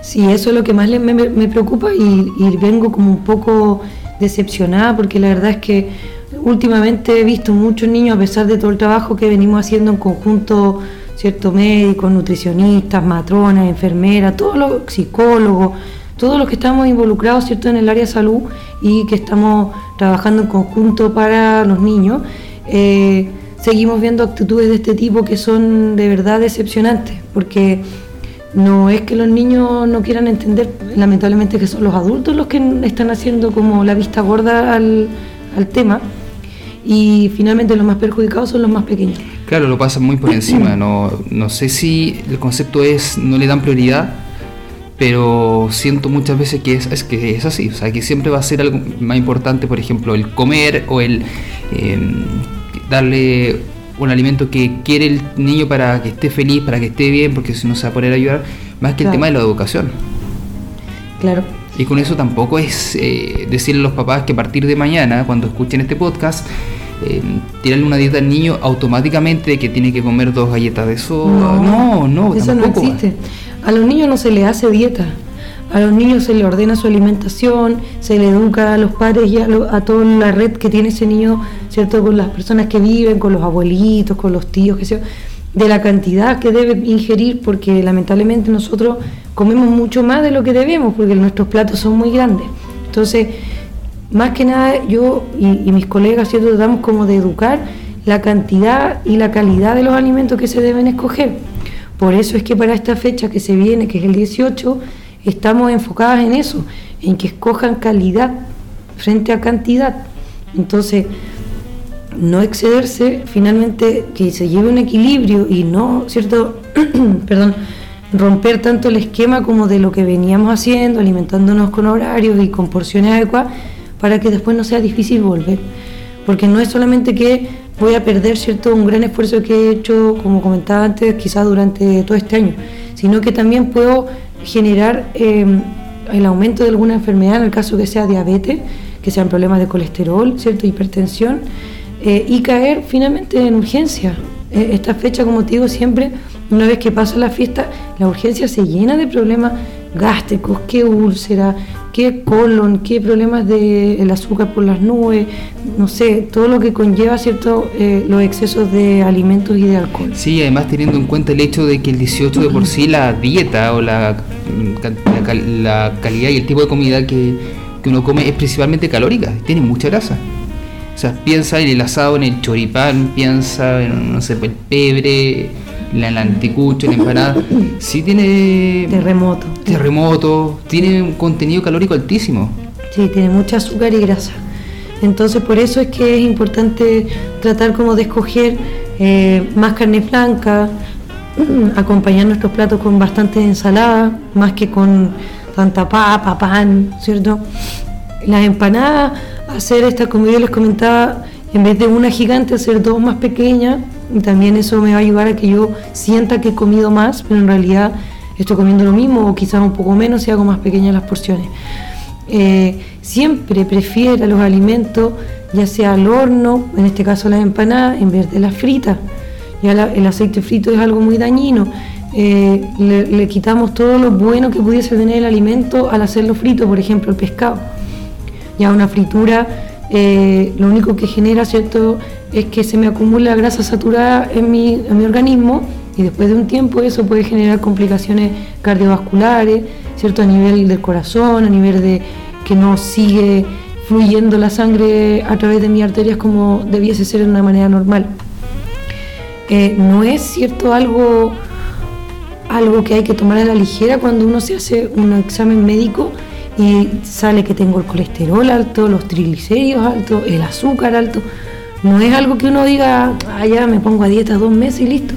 Sí, eso es lo que más me, me preocupa y, y vengo como un poco decepcionada porque la verdad es que últimamente he visto muchos niños, a pesar de todo el trabajo que venimos haciendo en conjunto ¿cierto? Médicos, nutricionistas, matronas, enfermeras, todos los psicólogos, todos los que estamos involucrados, ¿cierto? En el área de salud y que estamos trabajando en conjunto para los niños, eh, seguimos viendo actitudes de este tipo que son de verdad decepcionantes, porque no es que los niños no quieran entender, lamentablemente que son los adultos los que están haciendo como la vista gorda al, al tema y finalmente los más perjudicados son los más pequeños. Claro, lo pasan muy por encima. No, no sé si el concepto es no le dan prioridad, pero siento muchas veces que es, que es así. O sea, que siempre va a ser algo más importante, por ejemplo, el comer o el em, darle un alimento que quiere el niño para que esté feliz, para que esté bien, porque si no se va a poder ayudar, más que el tema de la educación. Claro, Y con eso tampoco es eh, decirle a los papás que a partir de mañana, cuando escuchen este podcast, eh, tirarle una dieta al niño automáticamente que tiene que comer dos galletas de eso. No, no, eso no existe. A los niños no se les hace dieta. A los niños se le ordena su alimentación, se le educa a los padres y a, toda la red que tiene ese niño, ¿cierto? Con las personas que viven, con los abuelitos, con los tíos, que sea, de la cantidad que debe ingerir, porque lamentablemente nosotros comemos mucho más de lo que debemos, porque nuestros platos son muy grandes. Entonces, más que nada, yo y, mis colegas, ¿cierto? Tratamos como de educar la cantidad y la calidad de los alimentos que se deben escoger. Por eso es que para esta fecha que se viene, que es el 18, estamos enfocadas en eso, en que escojan calidad frente a cantidad. Entonces, no excederse, finalmente que se lleve un equilibrio y no, ¿cierto? Perdón, romper tanto el esquema como de lo que veníamos haciendo, alimentándonos con horarios y con porciones adecuadas, para que después no sea difícil volver. Porque no es solamente que voy a perder, ¿cierto?, un gran esfuerzo que he hecho, como comentaba antes, quizás durante todo este año, sino que también puedo generar eh, el aumento de alguna enfermedad, en el caso que sea diabetes, que sean problemas de colesterol, ¿cierto? hipertensión, eh, y caer finalmente en urgencia. Eh, esta fecha, como te digo siempre, una vez que pasa la fiesta, la urgencia se llena de problemas gástricos, qué úlcera, qué colon, qué problemas del el azúcar por las nubes, no sé, todo lo que conlleva cierto eh, los excesos de alimentos y de alcohol. Sí, además teniendo en cuenta el hecho de que el 18 de por sí la dieta o la, la, calidad y el tipo de comida que, que uno come es principalmente calórica, tiene mucha grasa. O sea, piensa en el asado, en el choripán, piensa en, no sé, el pebre, la, la anticucho, la empanada, sí tiene... Terremoto. Terremoto, tiene un contenido calórico altísimo. Sí, tiene mucha azúcar y grasa. Entonces por eso es que es importante tratar como de escoger eh, más carne blanca, acompañar nuestros platos con bastante ensalada, más que con tanta papa, pan, ¿cierto? Las empanadas, hacer esta, como yo les comentaba, en vez de una gigante, hacer dos más pequeñas y también eso me va a ayudar a que yo sienta que he comido más, pero en realidad estoy comiendo lo mismo o quizás un poco menos si hago más pequeñas las porciones. Eh, siempre prefiero los alimentos, ya sea al horno, en este caso las empanadas, en vez de las fritas. Ya el aceite frito es algo muy dañino. Eh, le, quitamos todo lo bueno que pudiese tener el alimento al hacerlo frito, por ejemplo el pescado. Ya una fritura eh, lo único que genera, ¿cierto?, es que se me acumula grasa saturada en mi, organismo y después de un tiempo eso puede generar complicaciones cardiovasculares, ¿cierto?, a nivel del corazón, a nivel de que no sigue fluyendo la sangre a través de mis arterias como debiese ser de una manera normal. Eh, no es cierto algo, algo que hay que tomar a la ligera cuando uno se hace un examen médico y sale que tengo el colesterol alto, los triglicéridos altos, el azúcar alto. No es algo que uno diga, ah, ya me pongo a dieta dos meses y listo,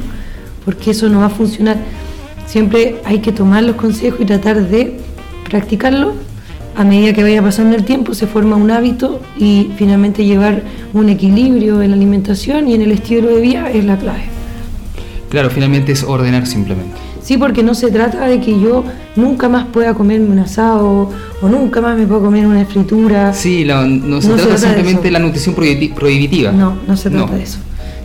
porque eso no va a funcionar. Siempre hay que tomar los consejos y tratar de practicarlo. A medida que vaya pasando el tiempo se forma un hábito y finalmente llevar un equilibrio en la alimentación y en el estilo de vida es la clave. Claro, finalmente es ordenar simplemente. Sí, porque no se trata de que yo nunca más pueda comerme un asado o nunca más me puedo comer una fritura. Sí, no, se, trata, simplemente de la nutrición prohibitiva. No, no se trata de eso.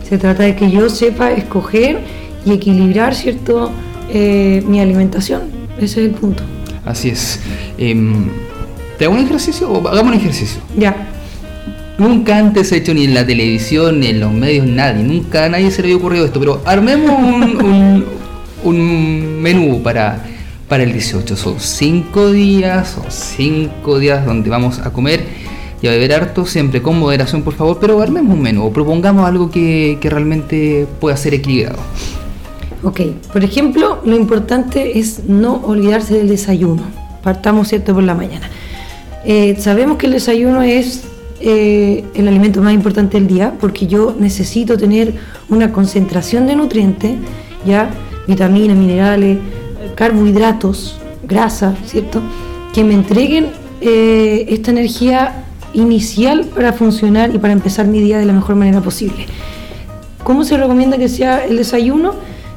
Se trata de que yo sepa escoger y equilibrar, ¿cierto?, eh, mi alimentación. Ese es el punto. Así es. Em, ¿Te hago un ejercicio o hagamos un ejercicio? Ya. Nunca antes he hecho ni en la televisión, ni en los medios, nadie. Nunca a nadie se le había ocurrido esto. Pero armemos un, un menú para, para el 18. Son 5 días, son 5 días donde vamos a comer y a beber harto, siempre con moderación por favor, pero armemos un menú propongamos algo que, realmente pueda ser equilibrado. Ok, por ejemplo, lo importante es no olvidarse del desayuno. Partamos, ¿cierto?, por la mañana. Eh, sabemos que el desayuno es eh, el alimento más importante del día porque yo necesito tener una concentración de nutrientes, ¿ya?, vitaminas, minerales, carbohidratos, grasa, ¿cierto? Que me entreguen eh, esta energía inicial para funcionar y para empezar mi día de la mejor manera posible. ¿Cómo se recomienda que sea el desayuno?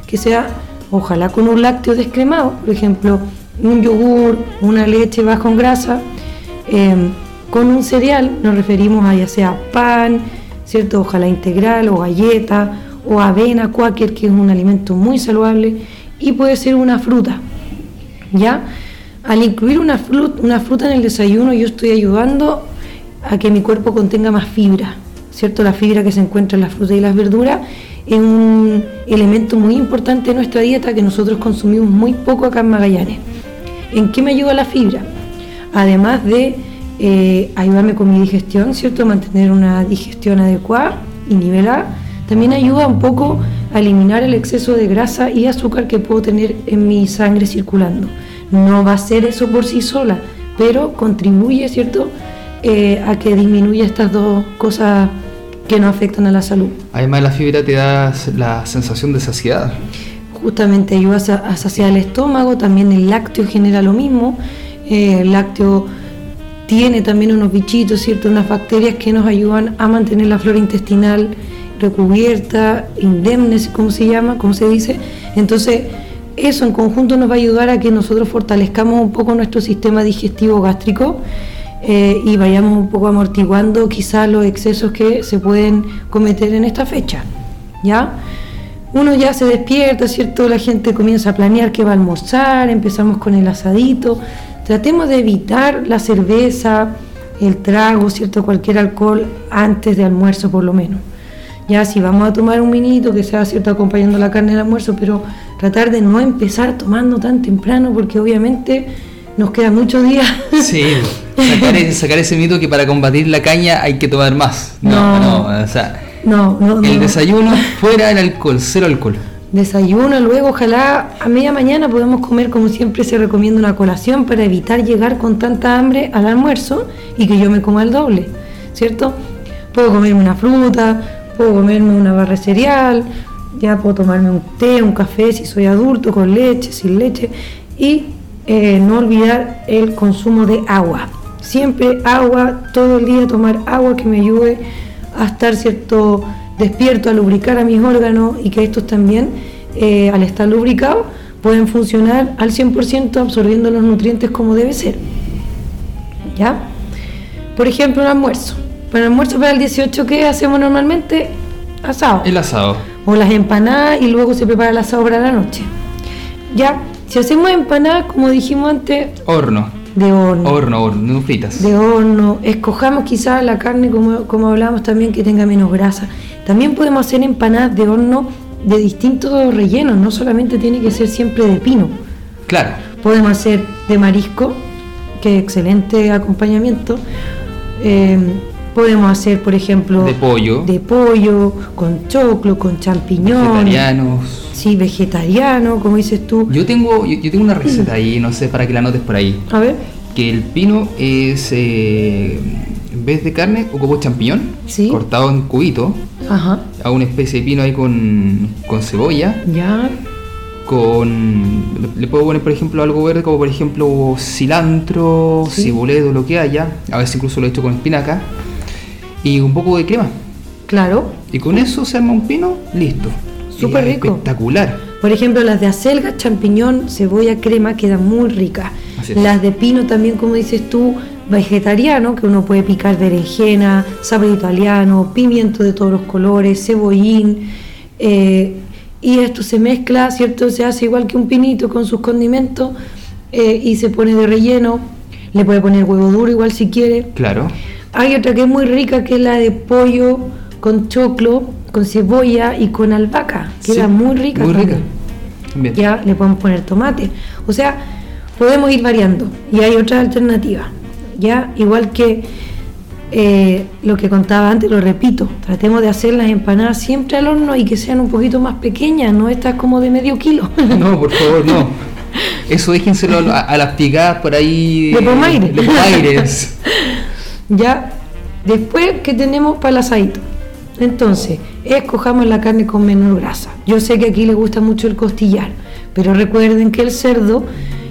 Que sea ojalá con un lácteo descremado, por ejemplo, un yogur, una leche baja en grasa, em, con un cereal, nos referimos a ya sea pan, ¿cierto? Ojalá integral o galleta o avena, cuáquer, que es un alimento muy saludable, y puede ser una fruta, ¿ya? Al incluir una fruta, una fruta en el desayuno, yo estoy ayudando a que mi cuerpo contenga más fibra, ¿cierto? La fibra que se encuentra en las frutas y las verduras es un elemento muy importante de nuestra dieta que nosotros consumimos muy poco acá en Magallanes. ¿En qué me ayuda la fibra? Además de eh, ayudarme con mi digestión, ¿cierto? Mantener una digestión adecuada y nivelada, también ayuda un poco a eliminar el exceso de grasa y azúcar que puedo tener en mi sangre circulando. No va a ser eso por sí sola, pero contribuye, ¿cierto?, eh, a que disminuya estas dos cosas que no afectan a la salud. Además la fibra te da la sensación de saciedad. Justamente ayuda a saciar el estómago, también el lácteo genera lo mismo. Eh, el lácteo tiene también unos bichitos, ¿cierto? unas bacterias que nos ayudan a mantener la flora intestinal recubierta, indemne, como se llama, como se dice. Entonces, eso en conjunto nos va a ayudar a que nosotros fortalezcamos un poco nuestro sistema digestivo gástrico eh, y vayamos un poco amortiguando quizás los excesos que se pueden cometer en esta fecha. ¿Ya? Uno ya se despierta, ¿cierto? La gente comienza a planear qué va a almorzar, empezamos con el asadito. Tratemos de evitar la cerveza, el trago, ¿cierto? Cualquier alcohol antes de almuerzo por lo menos. Ya si vamos a tomar un minito, que sea cierto acompañando la carne del almuerzo, pero tratar de no empezar tomando tan temprano porque obviamente nos quedan muchos días. Sí, sacar, ese mito que para combatir la caña hay que tomar más. No, no, o sea, no, no, el desayuno fuera el alcohol, cero alcohol. Desayuno, luego ojalá a media mañana podemos comer como siempre se recomienda una colación para evitar llegar con tanta hambre al almuerzo y que yo me coma el doble, ¿cierto? Puedo comerme una fruta, puedo comerme una barra de cereal, ya puedo tomarme un té, un café si soy adulto, con leche, sin leche, y eh, no olvidar el consumo de agua. Siempre agua, todo el día tomar agua que me ayude a estar cierto despierto, a lubricar a mis órganos y que estos también, eh, al estar lubricados, pueden funcionar al 100% absorbiendo los nutrientes como debe ser. ¿Ya? Por ejemplo, el almuerzo. Para el almuerzo para el 18, ¿qué hacemos normalmente? Asado. El asado. O las empanadas y luego se prepara el asado para la noche. Ya, si hacemos empanadas, como dijimos antes. Horno. De horno. Horno, horno, no fritas. De horno. Escojamos quizás la carne, como, como hablábamos también, que tenga menos grasa. También podemos hacer empanadas de horno de distintos rellenos, no solamente tiene que ser siempre de pino. Claro. Podemos hacer de marisco, que excelente acompañamiento. Eh, Podemos hacer, por ejemplo, de pollo, de pollo con choclo, con champiñones. Vegetarianos. Sí, vegetariano, como dices tú. Yo tengo, yo, tengo una receta ahí, no sé, para que la notes por ahí. A ver. Que el pino es, eh, en vez de carne, ocupo champiñón, ¿Sí? cortado en cubito. Ajá. A una especie de pino ahí con, con cebolla. Ya con le puedo poner por ejemplo algo verde como por ejemplo cilantro, ¿Sí? lo que haya, a veces incluso lo he hecho con espinaca y un poco de crema. Claro. Y con eso se arma un pino, listo. Súper rico. Espectacular. Por ejemplo, las de acelga, champiñón, cebolla, crema quedan muy ricas. Las de pino también, como dices tú, vegetariano, que uno puede picar berenjena, sabre italiano, pimiento de todos los colores, cebollín. Eh, y esto se mezcla, ¿cierto? Se hace igual que un pinito con sus condimentos eh, y se pone de relleno. Le puede poner huevo duro igual si quiere. Claro. Hay otra que es muy rica, que es la de pollo con choclo, con cebolla y con albahaca. Queda muy rica. Muy rica. Ya le podemos poner tomate. O sea, podemos ir variando. Y hay otras alternativas. Ya, igual que eh, lo que contaba antes, lo repito, tratemos de hacer las empanadas siempre al horno y que sean un poquito más pequeñas, no estas como de medio kilo. No, por favor, no. Eso déjenselo a, las picadas por ahí. De pomaires. De pomaires. Ya, después que tenemos para el asadito. Entonces, escojamos la carne con menor grasa. Yo sé que aquí le gusta mucho el costillar, pero recuerden que el cerdo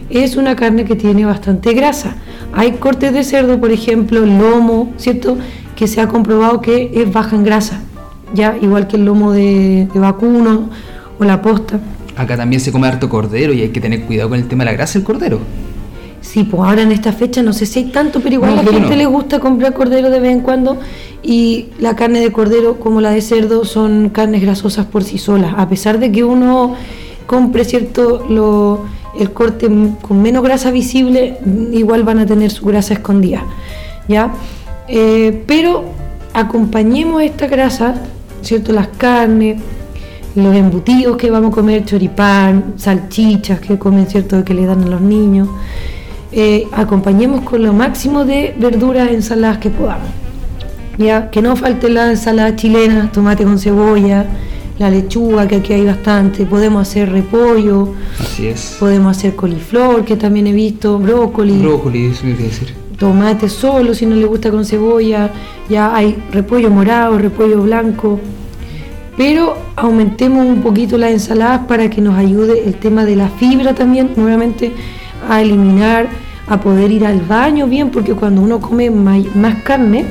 es una carne que tiene bastante grasa. Hay cortes de cerdo, por ejemplo, lomo, ¿cierto? Que se ha comprobado que es baja en grasa, ya igual que el lomo de, vacuno o la posta. Acá también se come harto cordero y hay que tener cuidado con el tema de la grasa del cordero. Sí, pues ahora en esta fecha no sé si hay tanto, pero igual No, a la gente no. le gusta comprar cordero de vez en cuando y la carne de cordero como la de cerdo son carnes grasosas por sí solas, a pesar de que uno compre cierto lo, el corte con menos grasa visible, mm, igual van a tener su grasa escondida, ¿ya? Eh, pero acompañemos esta grasa, ¿cierto? Las carnes, los embutidos que vamos a comer, choripán, salchichas que comen, ¿cierto? Que le dan a los niños. Eh, acompañemos con lo máximo de verduras, ensaladas que podamos. Ya, que no falte la ensalada chilena, tomate con cebolla, la lechuga, que aquí hay bastante. Podemos hacer repollo, Así es. podemos hacer coliflor, que también he visto, brócoli Brócoli, eso me decir. tomate solo si no le gusta con cebolla, ya hay repollo morado, repollo blanco, pero aumentemos un poquito las ensaladas para que nos ayude el tema de la fibra también, nuevamente a eliminar, a poder ir al baño bien, porque cuando uno come más carne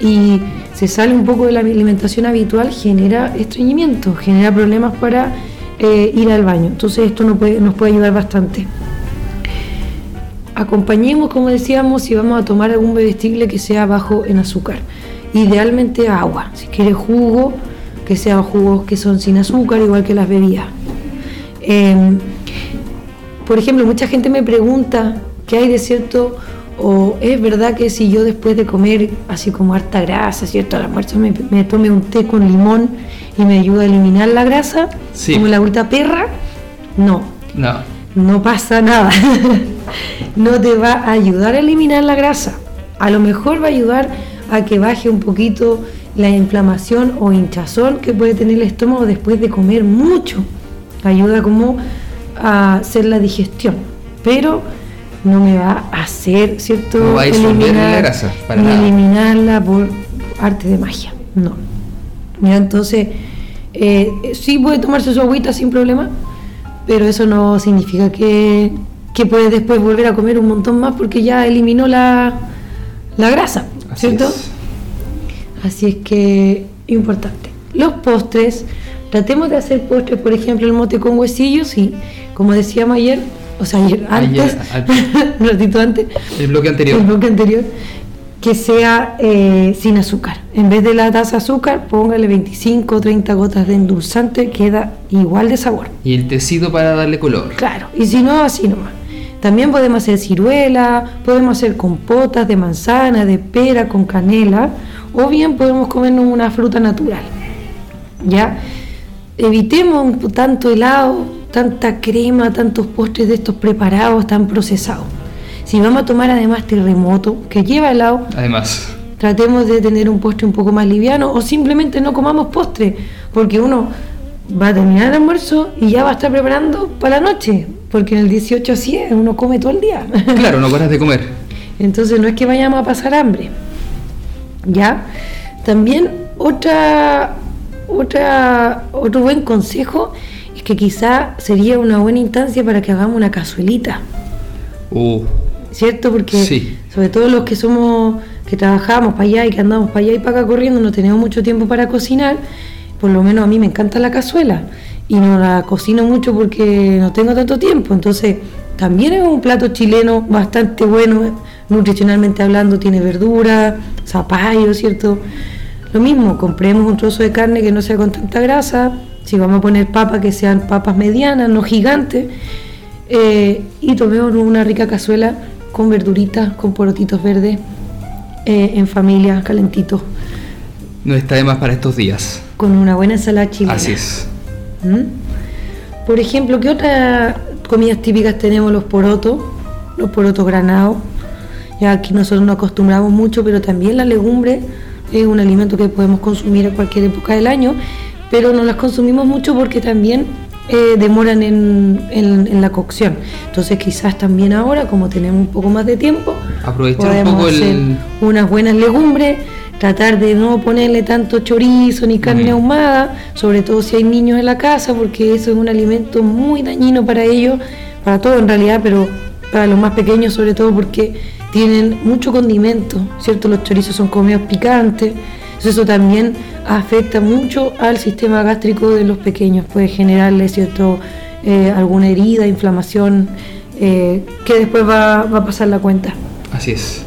y se sale un poco de la alimentación habitual, genera estreñimiento, genera problemas para eh, ir al baño. Entonces esto nos puede, nos puede ayudar bastante acompañemos, como decíamos, si vamos a tomar algún bebestible que sea bajo en azúcar. Idealmente agua. Si quiere jugo, que sean jugos que son sin azúcar, igual que las bebidas. Em, por ejemplo, mucha gente me pregunta qué hay de cierto, o es verdad que si yo después de comer así como harta grasa, ¿cierto? Al almuerzo me, me tome un té con limón y me ayuda a eliminar la grasa, Sí. como la vuelta perra. No, No. no pasa nada. no te va a ayudar a eliminar la grasa. A lo mejor va a ayudar a que baje un poquito la inflamación o hinchazón que puede tener el estómago después de comer mucho. Ayuda como a hacer la digestión. Pero no me va a hacer, ¿cierto? No va a disolver la grasa, para ni nada. eliminarla por arte de magia. No. Ya, entonces, eh, sí puede tomarse su agüita sin problema, pero eso no significa que, que puede después volver a comer un montón más porque ya eliminó la, la grasa, Así ¿cierto? es. Así es que, importante. Los postres, tratemos de hacer postres, por ejemplo, el mote con huesillos y, como decíamos ayer, o sea, ayer, antes, Ayer, un ratito antes, El bloque anterior. el bloque anterior, que sea eh, sin azúcar. En vez de la taza de azúcar, póngale 25 o 30 gotas de endulzante, queda igual de sabor. Y el tecito para darle color. Claro, y si no, así nomás. También podemos hacer ciruela, podemos hacer compotas de manzana, de pera con canela, o bien podemos comernos una fruta natural. ¿Ya? Evitemos un- tanto helado, tanta crema, tantos postres de estos preparados tan procesados. Si vamos a tomar además terremoto, que lleva helado, Además, tratemos de tener un postre un poco más liviano o simplemente no comamos postre, porque uno va a terminar el almuerzo y ya va a estar preparando para la noche, porque en el 18 así es, uno come todo el día. claro, no paras de comer. Entonces no es que vayamos a pasar hambre. ¿Ya? También otra, otra, otro buen consejo es que quizá sería una buena instancia para que hagamos una cazuelita. Uh, ¿cierto? Porque Sí. sobre todo los que somos, que trabajamos para allá y que andamos para allá y para acá corriendo, no tenemos mucho tiempo para cocinar, por lo menos a mí me encanta la cazuela y no la cocino mucho porque no tengo tanto tiempo, entonces también es un plato chileno bastante bueno, nutricionalmente hablando, tiene verdura, zapallo, ¿cierto? Lo mismo, compremos un trozo de carne que no sea con tanta grasa, si vamos a poner papas que sean papas medianas, no gigantes, eh, y tomemos una rica cazuela con verduritas, con porotitos verdes, eh, en familia, calentitos, no está de más para estos días. con una buena ensalada chilena. Así es. ¿Mm? Por ejemplo, ¿qué otras comidas típicas tenemos? Los porotos, los porotos granados. Ya aquí nosotros no acostumbramos mucho, pero también la legumbre es un alimento que podemos consumir a cualquier época del año, pero no las consumimos mucho porque también eh, demoran en, en- en la cocción. Entonces quizás también ahora, como tenemos un poco más de tiempo, Aprovechar un el- hacer unas buenas legumbres, tratar de no ponerle tanto chorizo ni carne ahumada, sobre todo si hay niños en la casa, porque eso es un alimento muy dañino para ellos, para todos en realidad, pero para los más pequeños sobre todo porque tienen mucho condimento, ¿cierto? Los chorizos son comidos picantes, entonces eso también afecta mucho al sistema gástrico de los pequeños, puede generarle, ¿cierto? eh, alguna herida, inflamación, eh, que después va, va, a pasar la cuenta. Así es.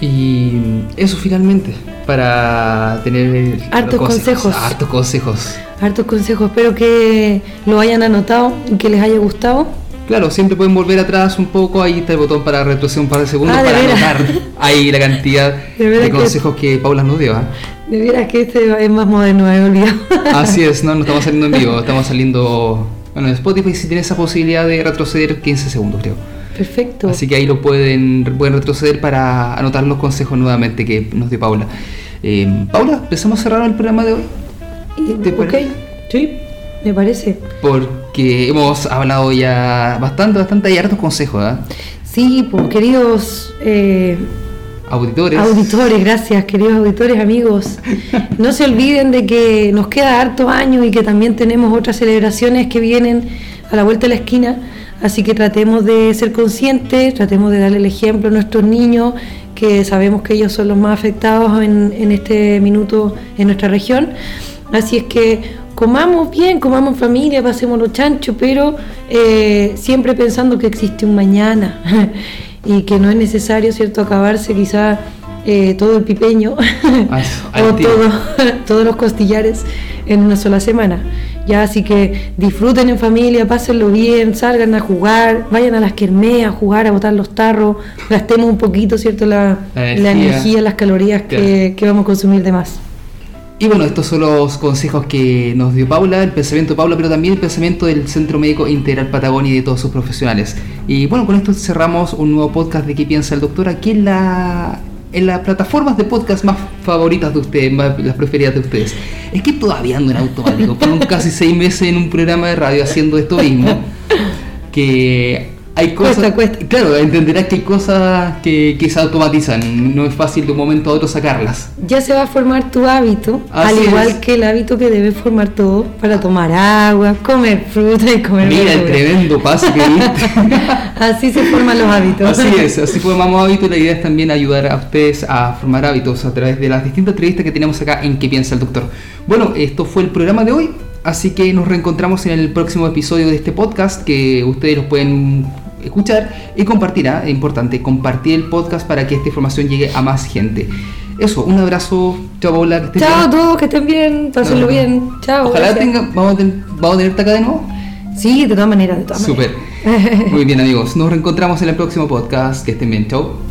Y eso finalmente, para tener hartos consejos, Hartos consejos. Hartos consejos. Espero que lo hayan anotado y que les haya gustado. Claro, siempre pueden volver atrás un poco, ahí está el botón para retroceder un par de segundos Ah, ¿de para anotar ahí la cantidad ¿De de, veras que- consejos que... Paula nos dio. ¿ah? De veras que este es más moderno, he olvidado. Así es, no, no estamos saliendo en vivo, estamos saliendo... Bueno, en Spotify sí tiene esa posibilidad de retroceder 15 segundos, creo. Perfecto. Así que ahí lo pueden, pueden retroceder para anotar los consejos nuevamente que nos dio Paula. Eh, Paula, empezamos a cerrar el programa de hoy. ¿te ok, sí, me parece. Porque hemos hablado ya bastante, bastante, hay hartos consejos, ¿ah? Sí, pues queridos eh, Auditores. auditores, gracias, queridos auditores, amigos. No se olviden de que nos queda harto año y que también tenemos otras celebraciones que vienen a la vuelta de la esquina. Así que tratemos de ser conscientes, tratemos de darle el ejemplo a nuestros niños, que sabemos que ellos son los más afectados en, en este minuto en nuestra región. Así es que comamos bien, comamos en familia, pasemos los chanchos, pero eh, siempre pensando que existe un mañana y que no es necesario, ¿cierto?, acabarse quizá eh, todo el pipeño Al- o todo, todos los costillares en una sola semana. Ya, así que disfruten en familia, pásenlo bien, salgan a jugar, vayan a las kermés a jugar, a botar los tarros, gastemos un poquito, ¿cierto?, la, La la energía. energía, las calorías que, que vamos a consumir de más. Y bueno, estos son los consejos que nos dio Paula, el pensamiento de Paula, pero también el pensamiento del Centro Médico Integral Patagonia y de todos sus profesionales. Y bueno, con esto cerramos un nuevo podcast de ¿Qué piensa el doctor? Aquí en la en las plataformas de podcast más favoritas de ustedes, más, las preferidas de ustedes. Es que todavía ando en automático, fueron casi seis meses en un programa de radio haciendo esto mismo. Que hay cosas. Cuesta, cuesta. Claro, entenderás que hay cosas que, que se automatizan, no es fácil de un momento a otro sacarlas. Ya se va a formar tu hábito, Así al igual es. que el hábito que debe formar todo para tomar agua, comer fruta y comer Mira el tremendo paso que diste. Así se forman los hábitos. Así es, así formamos hábitos. La idea es también ayudar a ustedes a formar hábitos a través de las distintas entrevistas que tenemos acá en ¿Qué piensa el doctor? Bueno, esto fue el programa de hoy, así que nos reencontramos en el próximo episodio de este podcast que ustedes los pueden escuchar y compartir. ¿ah? Es importante compartir el podcast para que esta información llegue a más gente. Eso, un abrazo. Chao, Paula. que Chao a todos, que estén bien, pásenlo No, no. bien. Chao. Ojalá gracias. tenga, vamos, a ten- vamos a tenerte acá de nuevo. Sí, de todas maneras, de todas Súper. maneras. Muy bien amigos, nos reencontramos en el próximo podcast. Que estén bien, chao.